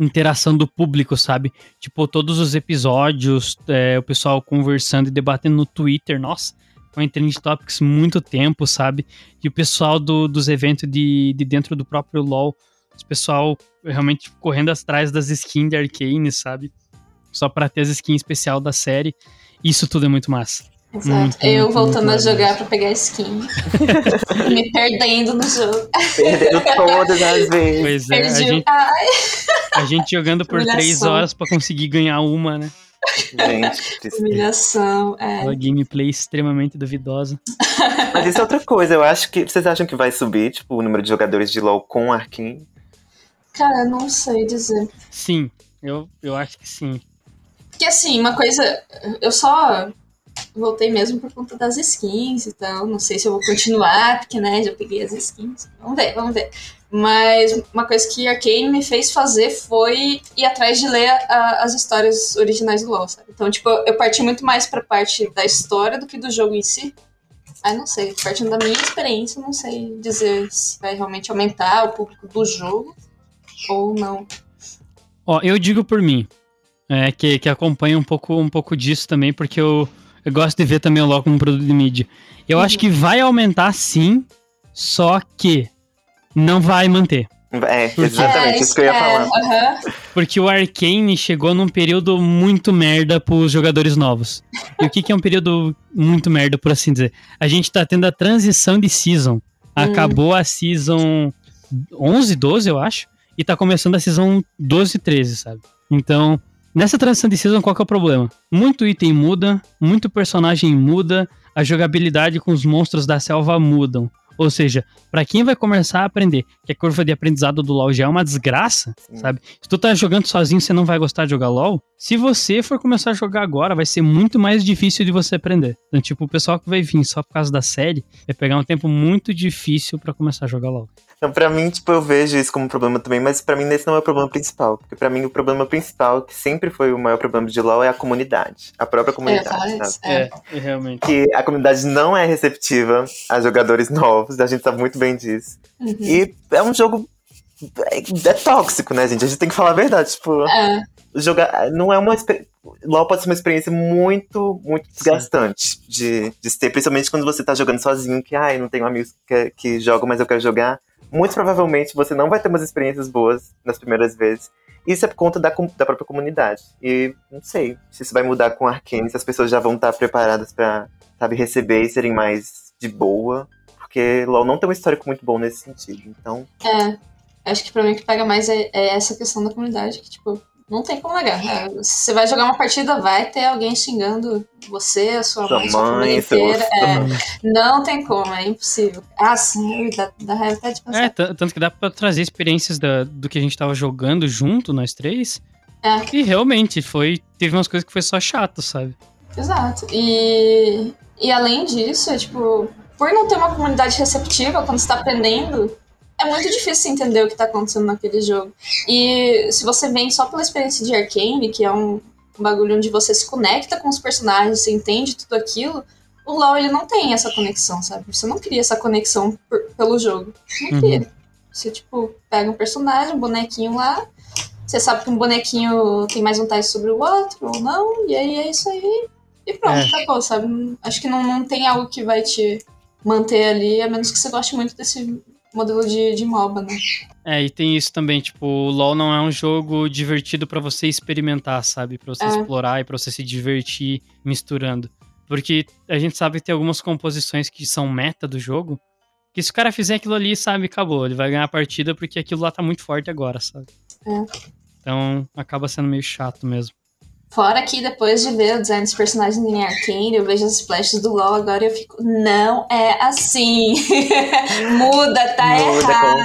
interação do público, sabe? Tipo, todos os episódios, é, o pessoal conversando e debatendo no Twitter, nossa, foi em Trend Topics muito tempo, sabe? E o pessoal do, dos eventos de, de dentro do próprio LoL, o pessoal realmente correndo atrás das skins de Arcane, sabe? Só pra ter as skins especial da série. Isso tudo é muito massa. Exato. Muito, eu voltando a jogar pra pegar skin. me perdendo no jogo. Perdendo todas as vezes. Pois é, a Perdi. gente, Ai, a gente jogando por Humilhação. três horas pra conseguir ganhar uma, né? Gente, humilhação. É. Uma gameplay extremamente duvidosa. Mas isso é outra coisa. Eu acho que. Vocês acham que vai subir, tipo, o número de jogadores de LoL com Arkane? Cara, não sei dizer. Sim, eu, eu acho que sim. Porque assim, uma coisa. Eu só voltei mesmo por conta das skins e tal. Não sei se eu vou continuar, porque, né, já peguei as skins. Vamos ver, vamos ver. Mas uma coisa que a Arcane me fez fazer foi ir atrás de ler a- as histórias originais do LoL, sabe? Então, tipo, eu parti muito mais pra parte da história do que do jogo em si. Aí não sei, partindo da minha experiência, não sei dizer se vai realmente aumentar o público do jogo ou não. Ó, eu digo por mim, é, que, que acompanha um pouco, um pouco disso também, porque eu, eu gosto de ver também o LoL como um produto de mídia. Eu acho que vai aumentar sim, só que não vai manter. É, Porque- exatamente É, isso que eu ia é, falar. aham. Porque o Arcane chegou num período muito merda pros jogadores novos. E o que, que é um período muito merda, por assim dizer? A gente tá tendo a transição de season. Acabou a season 11, 12, eu acho. e tá começando a season 12 e 13, sabe? Então, nessa transição de season, qual que é o problema? Muito item muda, muito personagem muda, a jogabilidade com os monstros da selva mudam. Ou seja, para quem vai começar a aprender que a curva de aprendizado do LoL já é uma desgraça, Sim. sabe? Se tu tá jogando sozinho, você não vai gostar de jogar LoL. Se você for começar a jogar agora, vai ser muito mais difícil de você aprender. Então, tipo, o pessoal que vai vir só por causa da série vai pegar um tempo muito difícil para começar a jogar LoL. Então, pra mim, tipo, eu vejo isso como um problema também, mas para mim esse não é o problema principal. Porque para mim o problema principal, que sempre foi o maior problema de LoL, é a comunidade. A própria é, comunidade, é, sabe? É, é, realmente. Que a comunidade não é receptiva a jogadores novos, a gente sabe muito bem disso. Uhum. E é um jogo. É, é, tóxico, né, gente? A gente tem que falar a verdade. Tipo, é. jogar. Não é uma. LoL pode ser uma experiência muito, muito desgastante de, de ter, principalmente quando você tá jogando sozinho, que, ai, não tenho amigos que, que jogam, mas eu quero jogar muito provavelmente você não vai ter umas experiências boas nas primeiras vezes. Isso é por conta da, da própria comunidade. E não sei se isso vai mudar com Arkane, se as pessoas já vão estar preparadas para sabe, receber e serem mais de boa. Porque LoL não tem um histórico muito bom nesse sentido. Então. É. Acho que pra mim o que pega mais é, é essa questão da comunidade, que, tipo, não tem como negar. É, você vai jogar uma partida, vai ter alguém xingando você, a sua, sua mãe, sua família inteira. É, não tem como, é impossível. Ah, sim, dá, dá raiva até de pensar. É, tanto que dá pra trazer experiências da, do que a gente tava jogando junto, nós três. É. E realmente, foi. Teve umas coisas que foi só chato, sabe? Exato. E, e além disso, é, tipo, por não ter uma comunidade receptiva quando você tá aprendendo, é muito difícil entender o que tá acontecendo naquele jogo. E se você vem só pela experiência de Arcane, que é um, um bagulho onde você se conecta com os personagens, você entende tudo aquilo, o LoL ele não tem essa conexão, sabe? Você não cria essa conexão por, pelo jogo. Não cria. Uhum. Você, tipo, pega um personagem, um bonequinho lá, você sabe que um bonequinho tem mais vantagem sobre o outro ou não, e aí é isso aí. E pronto, é. acabou, sabe? Acho que não, não tem algo que vai te manter ali, a menos que você goste muito desse modelo de, de MOBA, né? É, e tem isso também, tipo, o LoL não é um jogo divertido para você experimentar, sabe? Pra você é. explorar e pra você se divertir misturando. Porque a gente sabe que tem algumas composições que são meta do jogo, que se o cara fizer aquilo ali, sabe, acabou. Ele vai ganhar a partida porque aquilo lá tá muito forte agora, sabe? É. Então acaba sendo meio chato mesmo. Fora que depois de ver o design dos personagens em Arcane, eu vejo as splashes do LoL agora e eu fico, não é assim. Muda, tá Muda, errado.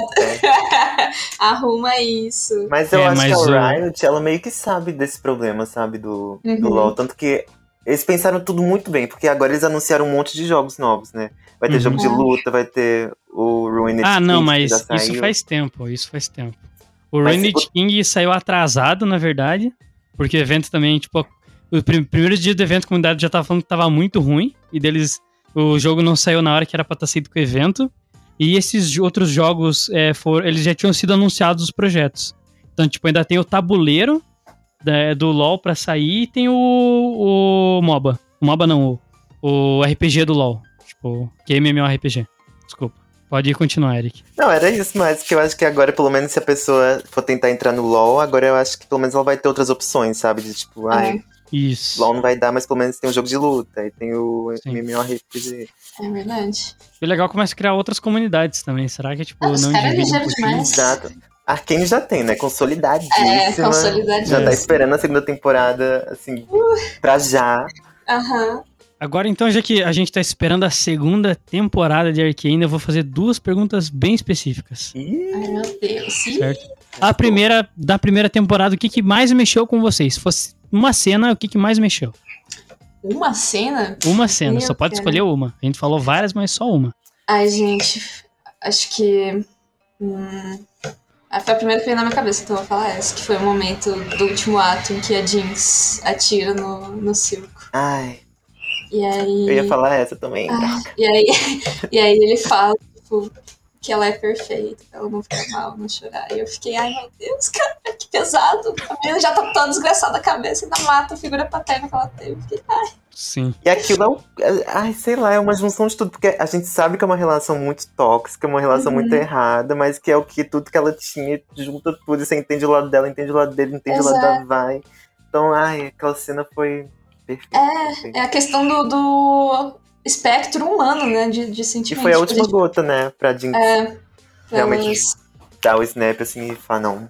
Arruma isso. Mas eu é, acho mas que a Riot, ela meio que sabe desse problema, sabe, do, uhum. do LoL. Tanto que eles pensaram tudo muito bem, porque agora eles anunciaram um monte de jogos novos, né? Vai ter uhum. jogo de luta, vai ter o Ruined Ah, não, mas isso faz tempo, isso faz tempo. O Ruined King saiu atrasado, na verdade. Porque evento também, tipo, o prim primeiro dia do evento a comunidade já tava falando que tava muito ruim. E deles, o jogo não saiu na hora que era pra estar tá saído com o evento. E esses outros jogos, é, eles já tinham sido anunciados os projetos. Então, tipo, ainda tem o tabuleiro da, do LoL pra sair e tem o, o MOBA. O MOBA não, o, o RPG do LoL. Tipo, que é MMORPG. Desculpa. Pode continuar, Eric. Não, era isso, mas que eu acho que agora, pelo menos, se a pessoa for tentar entrar no LoL, agora eu acho que pelo menos ela vai ter outras opções, sabe? De tipo, ai. Isso. LoL não vai dar, mas pelo menos tem um jogo de luta, e tem o MMORPG. É verdade. E legal começa a criar outras comunidades também. Será que, tipo, ah, não divide um demais. Exato. Arkane já tem, né? Consolidadíssima. É, consolidadíssima. Já tá esperando a segunda temporada, assim, uh. pra já. Aham. Uhum. Agora, então, já que a gente tá esperando a segunda temporada de Arcane, eu vou fazer duas perguntas bem específicas. Ai, meu Deus. Certo? A primeira, da primeira temporada, o que, que mais mexeu com vocês? Se fosse uma cena, o que, que mais mexeu? Uma cena? Uma cena, meu só pode cara. escolher uma. A gente falou várias, mas só uma. Ai, gente, acho que. Hum, foi a primeira que veio na minha cabeça, então eu vou falar essa, que foi o momento do último ato em que a Jinx atira no, no circo. Ai. E aí. Eu ia falar essa também. Ah, e, aí, e aí ele fala, tipo, que ela é perfeita, pra ela não ficar mal, não chorar. E eu fiquei, ai meu Deus, cara, que pesado. A menina já tá toda desgraçada a cabeça, ainda mata a figura paterna que ela teve. Fiquei, ai. Sim. E aquilo é, ai, sei lá, é uma junção de tudo, porque a gente sabe que é uma relação muito tóxica, uma relação uhum. muito errada, mas que é o que tudo que ela tinha, junta tudo, e você entende o lado dela, entende o lado dele, entende Exato. o lado da vai. Então, ai, aquela cena foi Perfeito, é, é a questão do, do espectro humano, né? De, de sentimentos. E foi a última gente... gota, né? Pra Jinx. É, realmente. dar o snap assim e falar, não.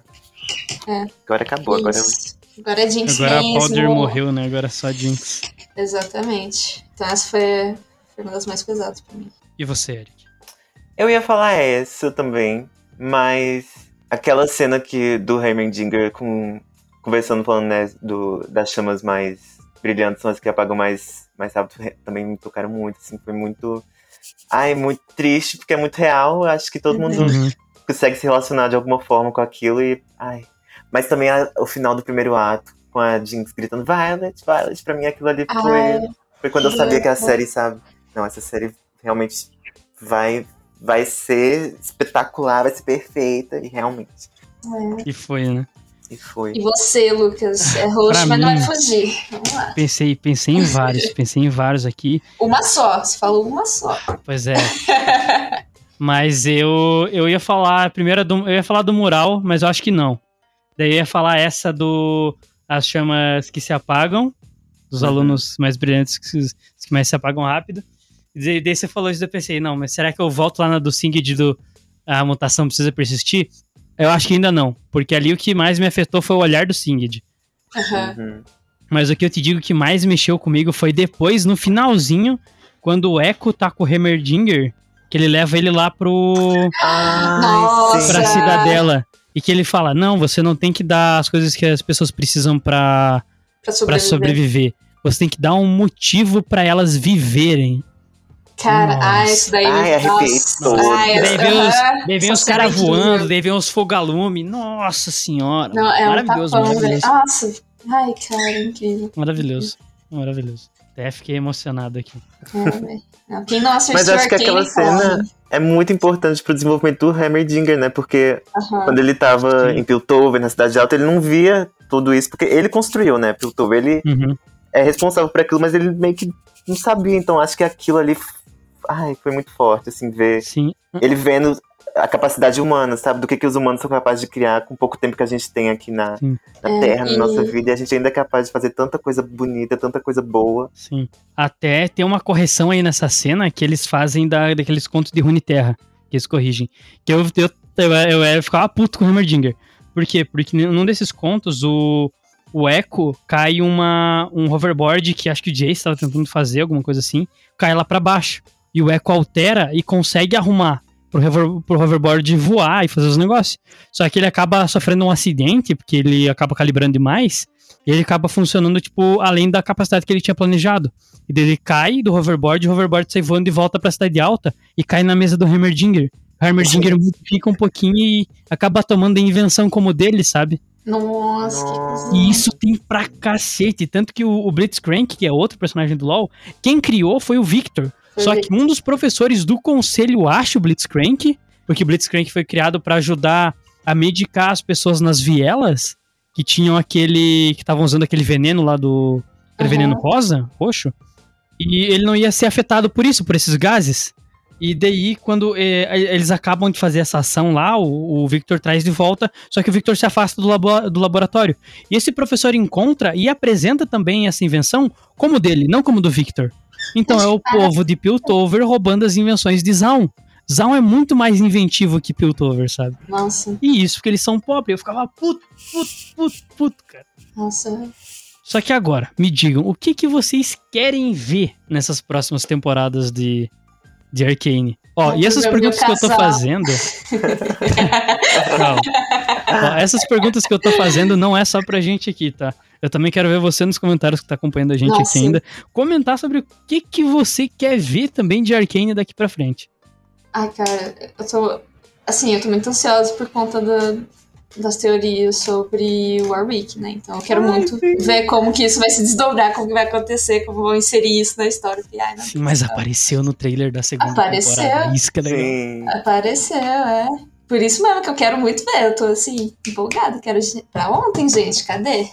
É. Agora acabou, Isso. agora. Agora é Jinx Agora mesmo. a Powder morreu, né? Agora é só Jinx. Exatamente. Então essa foi, foi uma das mais pesadas pra mim. E você, Eric? Eu ia falar essa também, mas aquela cena que do Heimerdinger com conversando falando né, do, das chamas mais brilhantes são as que apagam mais mais rápido também me tocaram muito, assim, foi muito ai, muito triste porque é muito real, acho que todo mundo Uhum. consegue se relacionar de alguma forma com aquilo e ai, mas também a- o final do primeiro ato com a Jinx gritando Violet, Violet, pra mim aquilo ali foi Ai, foi quando eu sabia que a série, sabe? Não, essa série realmente vai, vai ser espetacular, vai ser perfeita, e realmente. E foi, né? E foi. E você, Lucas? É Pra mas não mim- vai fugir. Vamos lá. Pensei, pensei em vários, pensei em vários aqui. Uma só. Você falou uma só. Pois é. Mas eu, eu ia falar primeiro do, eu ia falar do mural, mas eu acho que não. Daí eu ia falar essa do as chamas que se apagam, dos Uhum. alunos mais brilhantes que, se- que mais se apagam rápido. E daí, você falou isso, eu pensei, não, mas será que eu volto lá na do Singed do a mutação precisa persistir? Eu acho que ainda não, porque ali o que mais me afetou foi o olhar do Singed. Uhum. Mas o que eu te digo que mais mexeu comigo foi depois, no finalzinho, quando o Echo tá com o Heimerdinger, que ele leva ele lá pro, Ai, Nossa. pra cidadela. E que ele fala, não, você não tem que dar as coisas que as pessoas precisam pra, Pra pra sobreviver. sobreviver. Você tem que dar um motivo pra elas viverem. Cara, Nossa. ai, isso daí. Ai, arrepiei nossa. todo. Ai, daí vem os, caras é voando, daí vem os fogalume. Nossa senhora. Não, é um maravilhoso, tapão, velho. maravilhoso. Nossa. Ai, cara, incrível. Maravilhoso. Maravilhoso. Até fiquei emocionado aqui. É, Quem não assistiu Mas acho que aquela cena é muito importante pro desenvolvimento do Heimerdinger, né? Porque Aham. quando ele tava Sim. em Piltover, na Cidade Alta, ele não via tudo isso, porque ele construiu, né? Piltover, ele Uhum. é responsável por aquilo, mas ele meio que não sabia, então acho que aquilo ali. Ai, foi muito forte, assim, ver Sim. ele vendo a capacidade humana, sabe? Do que, que os humanos são capazes de criar com pouco tempo que a gente tem aqui na, Sim. na É, Terra, na e- nossa vida, e a gente ainda é capaz de fazer tanta coisa bonita, tanta coisa boa. Sim. Até tem uma correção aí nessa cena que eles fazem da, daqueles contos de Runeterra, que eles corrigem. Que eu, eu, eu, eu, eu ficava puto com o Heimerdinger. Por quê? Porque num desses contos, o, o Echo cai uma, um hoverboard que acho que o Jace estava tentando fazer, alguma coisa assim, cai lá pra baixo. E o Echo altera e consegue arrumar pro, hover, pro hoverboard voar e fazer os negócios. Só que ele acaba sofrendo um acidente, porque ele acaba calibrando demais, e ele acaba funcionando, tipo, além da capacidade que ele tinha planejado. E daí ele cai do hoverboard, o hoverboard sai voando de volta pra cidade alta e cai na mesa do Heimerdinger. O Heimerdinger fica um pouquinho e acaba tomando a invenção como dele, sabe? Nossa, que coisa. E isso tem pra cacete. Tanto que o, o Blitzcrank, que é outro personagem do LoL, quem criou foi o Victor. Só que um dos professores do conselho acha o Blitzcrank, porque o Blitzcrank foi criado pra ajudar a medicar as pessoas nas vielas que tinham aquele. que estavam usando aquele veneno lá do. Aham. veneno rosa, roxo. E ele não ia ser afetado por isso, por esses gases. E daí, quando eh, eles acabam de fazer essa ação lá, o, o Victor traz de volta, só que o Victor se afasta do, labo- do laboratório. E esse professor encontra e apresenta também essa invenção como dele, não como do Victor. Então é o povo de Piltover roubando as invenções de Zaun. Zaun é muito mais inventivo que Piltover, sabe? Nossa, E isso porque eles são pobres. Eu ficava puto, puto, puto, puto, cara. nossa. Só que agora, me digam, o que, que vocês querem ver nessas próximas temporadas de, de Arcane? Ó, e essas perguntas que eu tô fazendo. Ó, essas perguntas que eu tô fazendo não é só pra gente aqui, tá? Eu também quero ver você nos comentários que tá acompanhando a gente Nossa. aqui ainda. Comentar sobre o que, que você quer ver também de Arcane daqui pra frente. Ai, cara, eu tô. Assim, eu tô muito ansiosa por conta da- das teorias sobre o Warwick, né? Então eu quero Ai, muito sim. ver como que isso vai se desdobrar, como que vai acontecer, como vão inserir isso na história. Porque, ai, não Sim, mas apareceu no trailer da segunda Apareceu. temporada. Isso que é legal. Sim. Apareceu, é. Por isso mesmo que eu quero muito ver. Eu tô assim, empolgada. Quero pra ontem, gente. Cadê?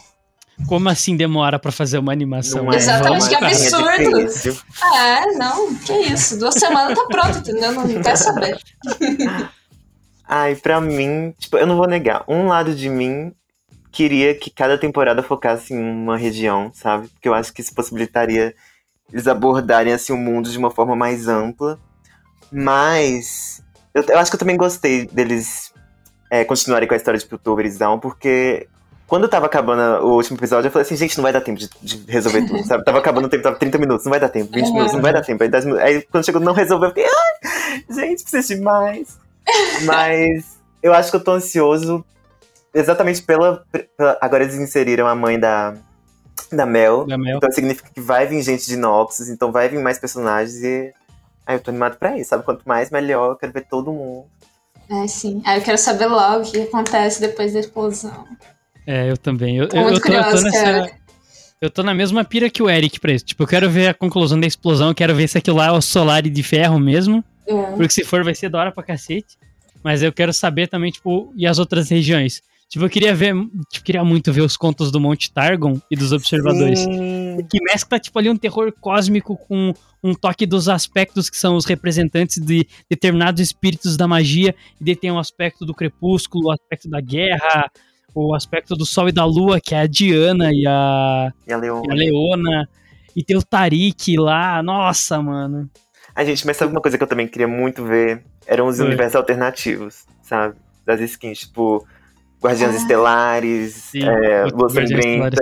Como assim demora pra fazer uma animação? Não é, Exatamente, não que é, é absurdo. Ah, não, que isso. Duas semanas tá pronto, entendeu? Não quer saber. Ai, pra mim, tipo, eu não vou negar. Um lado de mim queria que cada temporada focasse em uma região, sabe? Porque eu acho que isso possibilitaria eles abordarem assim o mundo de uma forma mais ampla. Mas eu, eu acho que eu também gostei deles é, continuarem com a história de Piltoverzão, porque quando tava acabando o último episódio, eu falei assim, gente, não vai dar tempo de, de resolver tudo, sabe? Tava acabando o tempo, tava 30 minutos, não vai dar tempo, 20 minutos, não vai dar tempo. Aí, 10 minutos, aí quando chegou, não resolveu, eu fiquei, ai, gente, precisa de mais. Mas eu acho que eu tô ansioso exatamente pela, pela, Agora eles inseriram a mãe da, da Mel, da Mel. Então significa que vai vir gente de Noxus, então vai vir mais personagens e. Aí eu tô animado pra isso, sabe? Quanto mais, melhor. Eu quero ver todo mundo. É, sim. Aí eu quero saber logo o que acontece depois da explosão. É, eu também. Eu, eu, eu, tô, eu tô nessa. Eu tô na mesma pira que o Eric pra isso. Tipo, eu quero ver a conclusão da explosão, quero ver se aquilo lá é o Solari de ferro mesmo. É. Porque se for, vai ser da hora pra cacete. Mas eu quero saber também, tipo, e as outras regiões? Tipo, eu queria ver, tipo, queria muito ver os contos do Monte Targon e dos observadores. Sim. Que mescla, tipo, ali um terror cósmico com um toque dos aspectos que são os representantes de determinados espíritos da magia. E daí tem o um aspecto do crepúsculo, o aspecto da guerra, o aspecto do Sol e da Lua, que é a Diana e a, e a Leona. E, a Leona, e tem o Tarik lá. Nossa, mano. A gente, mas sabe uma coisa que eu também queria muito ver? Eram os universos alternativos, sabe? Das skins, tipo Guardiões ah, Estelares, sim, é, Lua Sangrenta.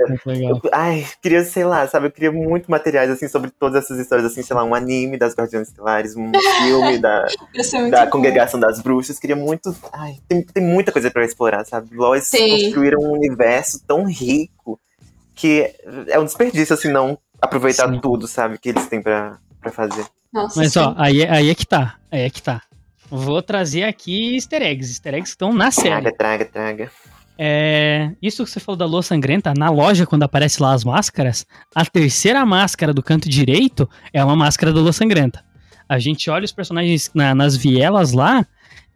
Ai, queria, sei lá, sabe? Eu queria muito materiais, assim, sobre todas essas histórias, assim, sei lá, um anime das Guardiões Estelares, um filme da, da Congregação das Bruxas. Queria muito. Ai, tem, tem muita coisa pra explorar, sabe? Lois construíram um universo tão rico que é um desperdício, assim, não aproveitar sim. tudo, sabe, que eles têm pra, pra fazer. Nossa, Mas, sim. ó, aí, é, aí é que tá. Aí é que tá. Vou trazer aqui easter eggs. Easter eggs estão na série. Traga, traga, traga. É, isso que você falou da lua sangrenta, na loja, quando aparece lá as máscaras, a terceira máscara do canto direito é uma máscara da lua sangrenta. A gente olha os personagens na, nas vielas lá,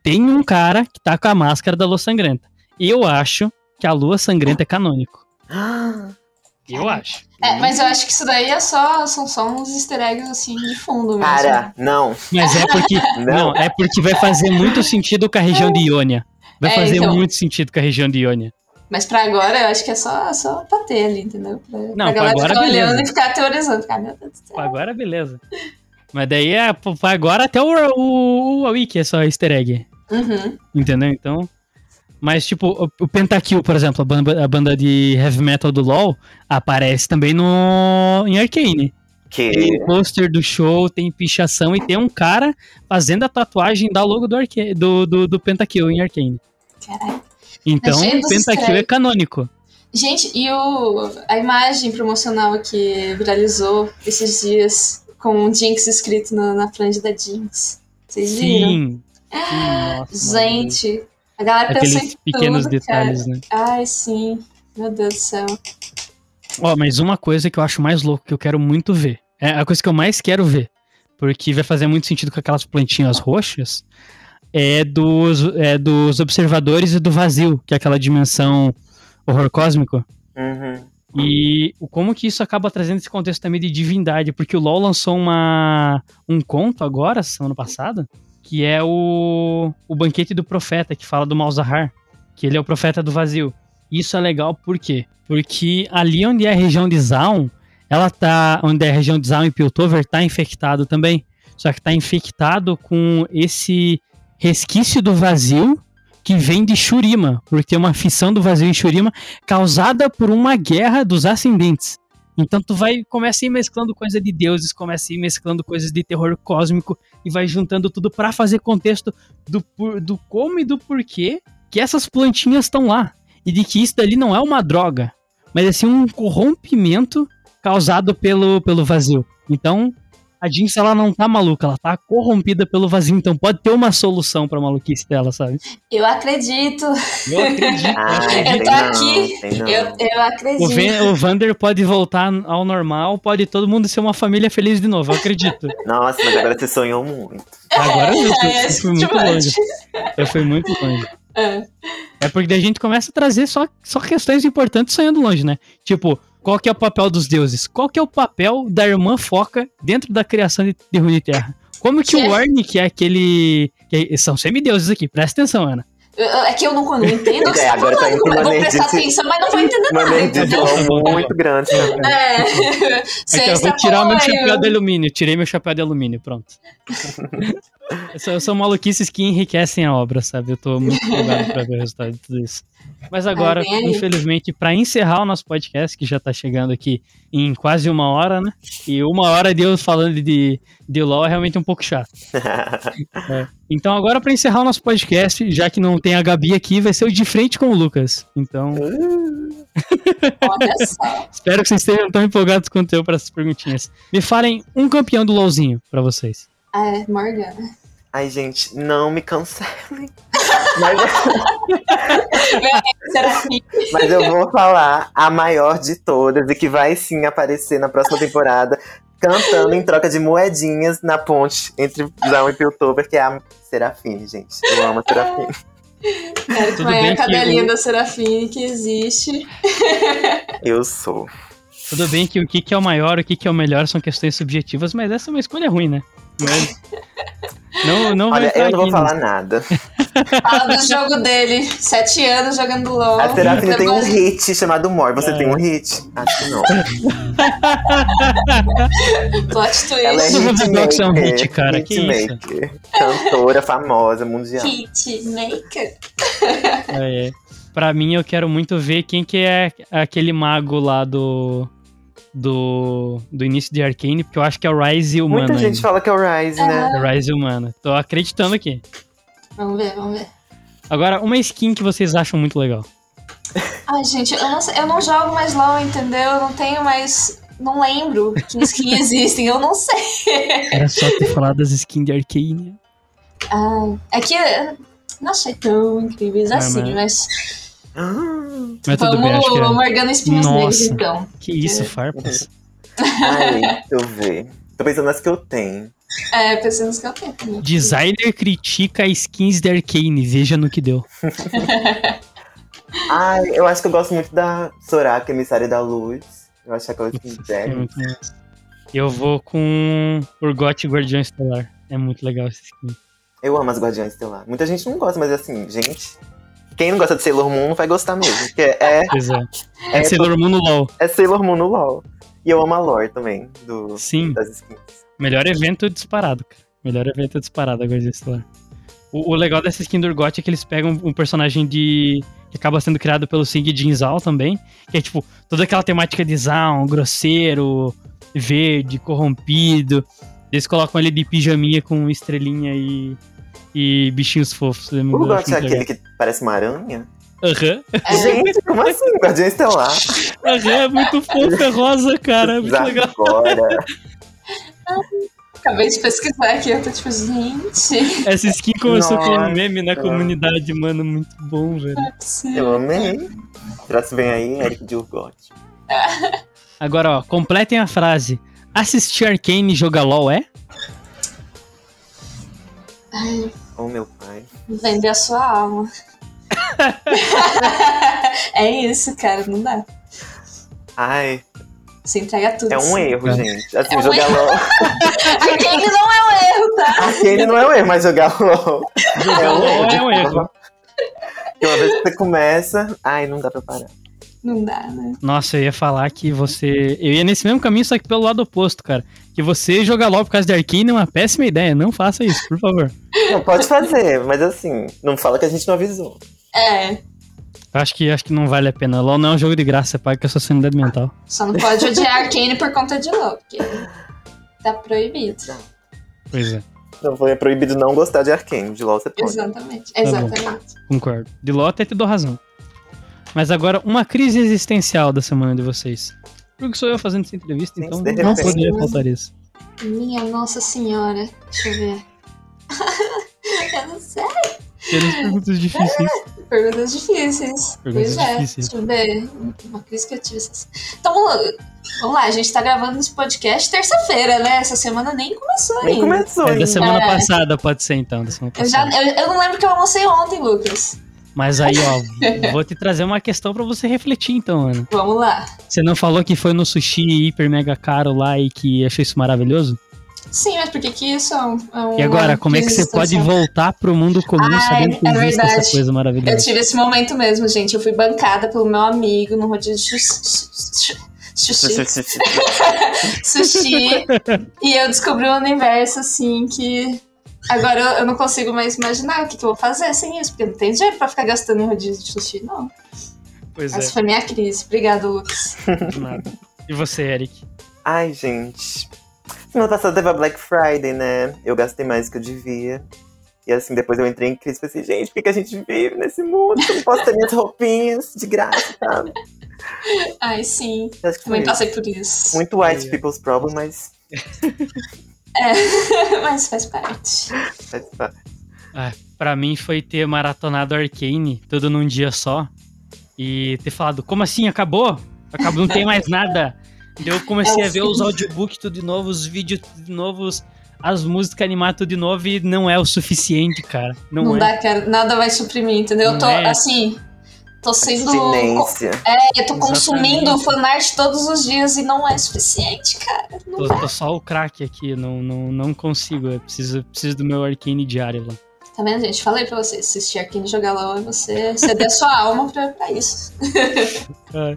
tem um cara que tá com a máscara da lua sangrenta. Eu acho que a lua sangrenta é canônico. Eu acho. É, mas eu acho que isso daí é só, são só uns easter eggs assim de fundo mesmo. Cara, não. Mas é porque. não. não. é porque vai fazer muito sentido com a região de Iônia. Vai é, fazer então, muito sentido com a região de Iônia. Mas pra agora eu acho que é só, só pra ter ali, entendeu? Pra, não, pra galera agora, ficar beleza. olhando e ficar teorizando. Ficar, meu Deus do céu. Pra agora, beleza. Mas daí é. Pra agora até o, o, o Wiki é só easter egg. Uhum. Entendeu? Então. Mas, tipo, o, o Pentakill, por exemplo, a banda, a banda de heavy metal do LoL, aparece também no em Arcane. Que... Tem pôster do show, tem pichação e tem um cara fazendo a tatuagem da logo do, Arca do, do, do Pentakill em Arcane. Caraca. Então, o Pentakill é canônico. Gente, e o, a imagem promocional que viralizou esses dias com o Jinx escrito na, na franja da Jinx. Vocês viram? Sim. Ah, gente, a galera Aqueles pensa em pequenos tudo, detalhes, cara. né? Ai, sim. Meu Deus do céu. Ó, mas uma coisa que eu acho mais louco, que eu quero muito ver. É a coisa que eu mais quero ver. Porque vai fazer muito sentido com aquelas plantinhas roxas. É dos, é dos observadores e do vazio, que é aquela dimensão horror cósmico. Uhum. E como que isso acaba trazendo esse contexto também de divindade? Porque o LoL lançou uma, um conto agora, semana passada, que é o, o banquete do profeta, que fala do Malzahar, que ele é o profeta do vazio. Isso é legal por quê? Porque ali onde é a região de Zaun, ela tá, onde é a região de Zaun e Piltover, tá infectado também. Só que tá infectado com esse resquício do vazio que vem de Shurima, porque tem uma fissão do vazio em Shurima causada por uma guerra dos ascendentes. Então tu vai começa a ir mesclando coisa de deuses, começa a ir mesclando coisas de terror cósmico e vai juntando tudo para fazer contexto do, do como e do porquê que essas plantinhas estão lá. E de que isso dali não é uma droga, mas assim um corrompimento causado pelo, pelo vazio. Então, a Jinx ela não tá maluca, ela tá corrompida pelo vazio, então pode ter uma solução pra maluquice dela, sabe? Eu acredito. Eu acredito. Ah, eu, tô aqui. Não, eu, eu acredito. O, o Vander pode voltar ao normal, pode todo mundo ser uma família feliz de novo, eu acredito. Nossa, mas agora você sonhou muito. Agora eu, eu, eu fui muito longe. Eu fui muito longe. É. é porque a gente começa a trazer só, só questões importantes sonhando longe, né? Tipo, qual que é o papel dos deuses? Qual que é o papel da irmã foca dentro da criação de, de Runeterra? Como que, que o Orne, que é aquele... Que são semideuses aqui, presta atenção, Ana. É que eu não, não entendo o que É, você tá agora tá falando. eu vou uma prestar atenção, mas não vou entender Uma nada. entendeu? muito grande também. É. Eu Sexta vou tirar meu foi, chapéu de alumínio. Tirei meu chapéu de alumínio, pronto. São, são maluquices que enriquecem a obra, sabe? Eu tô muito empolgado pra ver o resultado de tudo isso. Mas agora, aí. infelizmente, pra encerrar o nosso podcast, que já tá chegando aqui em quase uma hora, né? E uma hora de eu falando de, de LOL é realmente um pouco chato. É. Então, agora, pra encerrar o nosso podcast, já que não tem a Gabi aqui, vai ser o de frente com o Lucas. Então, Olha só. espero que vocês estejam tão empolgados quanto eu para essas perguntinhas. Me falem um campeão do LOLzinho pra vocês. É, Morgana. Ai, gente, não me cancelem. Mas, mas eu vou falar a maior de todas e que vai sim aparecer na próxima temporada, cantando em troca de moedinhas na ponte entre Zaun e Piltover, que é a Serafine, gente. Eu amo a Serafine. Tudo que é bem a que cadelinha da Serafine que existe. Eu sou. Tudo bem que o que, é o maior, o que, que é o melhor são questões subjetivas, mas essa é uma escolha ruim, né? Mas... Não, não Olha, eu não vou falar nada. Fala do jogo dele. Sete anos jogando LOL. A Serafine tem um hit chamado Mor. Você É. tem um hit? Acho que não. Plot twist. Ela é você é um hitmaker, hit, cara, que hitmaker. Cantora famosa, mundial. Hitmaker. É, é. Pra mim, eu quero muito ver quem que é aquele mago lá do... Do, do início de Arcane, porque eu acho que é o Rise humano. Muita gente ainda. fala que é o Rise, né? É Rise humano. Tô acreditando aqui. Vamos ver, vamos ver. Agora, uma skin que vocês acham muito legal. Ai, gente, eu não, eu não jogo mais LOL, entendeu? Eu não tenho mais. Não lembro que skins existem, eu não sei. Era só ter falado das skins de Arcane. Ai, é que não achei tão incríveis Ah, assim, mas. Ah, Mas tudo vamos bem, acho que é. Morgana Espinhos Nossa. então. Que isso, farpas. Ai, deixa eu ver. Tô pensando nas que eu tenho. É, pensando que eu tenho. Designer critica skins de Arcane, veja no que deu. Ai, eu acho que eu gosto muito da Soraka, emissária da luz. Eu acho aquela skin É velha. muito massa. Eu vou com Urgot Guardião Estelar. É muito legal esse skin. Eu amo as Guardiães Estelar. Muita gente não gosta, mas assim, gente. Quem não gosta de Sailor Moon não vai gostar mesmo. Porque é, é. É Sailor Moon no LoL. é Sailor Moon no LoL. E eu amo a lore também, do, Sim, das skins. melhor evento disparado, cara. Melhor evento disparado a Guardião Estelar. O, o legal dessa skin do Urgot é que eles pegam um personagem de. que acaba sendo criado pelo Sing Jinzal também. Que é tipo, toda aquela temática de Zaun, grosseiro, verde, corrompido. Eles colocam ele de pijaminha com estrelinha e. e bichinhos fofos. O Urgot é aquele que parece uma aranha? legal. Aham. Gente, como assim? Guardião Estelar. Aham, é muito fofo, é rosa, cara. É muito legal. Agora. Acabei de pesquisar aqui, eu tô tipo, gente. Essa skin começou com um Nossa. meme na comunidade, mano. Muito bom, velho. Eu amei. Que vem aí, Eric de Urgot? Agora, ó, completem a frase. Assistir Arcane e jogar LOL é? Ai, Oh, meu pai. vender a sua alma. é isso, cara, não dá. Ai, Você entrega tudo. é um assim. erro, É. gente. Assim, É um jogar erro. LOL. Arcane não é um erro, tá? Arcane não é um erro, mas jogar LOL. Jogar LOL é um erro. Porque uma vez que você começa, ai, não dá pra parar. Não dá, né? Nossa, eu ia falar que você. Eu ia nesse mesmo caminho, só que pelo lado oposto, cara. Que você jogar LOL por causa de Arcane é uma péssima ideia. Não faça isso, por favor. Não, pode fazer, mas assim, não fala que a gente não avisou. É, acho que, acho que não vale a pena. LOL não é um jogo de graça, você paga com a sua sanidade mental. só não pode odiar Arcane por conta de LOL, porque tá proibido. Pois é, Não foi proibido não gostar de Arcane. De LOL você pode. Exatamente, Tá exatamente. concordo. De LOL até te dou razão. Mas agora, uma crise existencial da semana de vocês. Porque sou eu fazendo essa entrevista, Sim, então não poderia faltar isso. Minha Nossa Senhora. Deixa eu ver. eu não sei. Perguntas difíceis. Perguntas difíceis. Perguntas pois é. difíceis. Deixa eu ver. Uma crise que eu tive. Então, vamos lá. A gente tá gravando esse podcast terça-feira, né? Essa semana nem começou Nem ainda. começou É, da ainda. semana É. passada, pode ser então. Da semana Eu, já, passada. eu, eu não lembro que eu almocei ontem, Lucas. Mas aí, ó, vou te trazer uma questão pra você refletir então, Ana. Vamos lá. Você não falou que foi no sushi hiper mega caro lá e que achou isso maravilhoso? Sim, mas por que que isso é um, é um E agora, como é que você pode voltar pro mundo comum Ai, sabendo que é existe verdade. essa coisa maravilhosa? Eu tive esse momento mesmo, gente. Eu fui bancada pelo meu amigo no rodízio sushi. sushi. e eu descobri um universo, assim, que agora eu, eu não consigo mais imaginar o que, que, eu vou fazer sem isso, porque não tem dinheiro pra ficar gastando em rodízio de sushi, não. Pois Essa é. foi minha crise. Obrigado, Lucas. Nada. E você, Eric? Ai, gente. Semana passada teve a Black Friday, né? Eu gastei mais do que eu devia. E assim, depois eu entrei em crise e pensei, gente, por que, que a gente vive nesse mundo? Eu não posso ter minhas roupinhas de graça, sabe? Ai, sim. Também passei por isso. Muito white é. people's problem, mas. É, mas faz parte. Faz parte. É, pra mim foi ter maratonado Arcane tudo num dia só. E ter falado, como assim? Acabou? Acabou, não tem mais nada. Eu comecei é a ver os audiobooks tudo de novo, os vídeos tudo de novos as músicas animadas tudo de novo e não é o suficiente, cara. Não, não é. dá, cara. Nada vai suprimir, entendeu? Não eu tô, é. assim, tô sendo. É, eu tô consumindo fanart todos os dias e não é suficiente, cara. Tô, tô, só o crack aqui, não, não, não consigo. Eu preciso, preciso do meu arcane diário lá. Tá vendo, gente? Falei pra você, assistir Arcane jogar LOL é você ceder a sua alma pra, pra isso. é.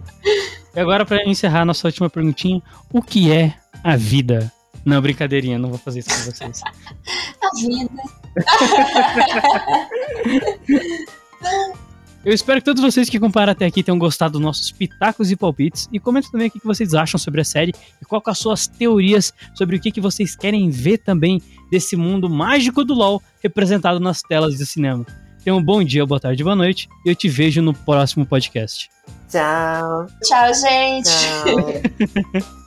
E agora, pra encerrar nossa última perguntinha, o que é a vida? Não, brincadeirinha, não vou fazer isso com vocês. a vida. Eu espero que todos vocês que acompanharam até aqui tenham gostado dos nossos pitacos e palpites. E comentem também o que vocês acham sobre a série e qual são as suas teorias sobre o que vocês querem ver também desse mundo mágico do LoL representado nas telas de cinema. Tenha um bom dia, boa tarde, boa noite e eu te vejo no próximo podcast. Tchau. Tchau, gente. Tchau.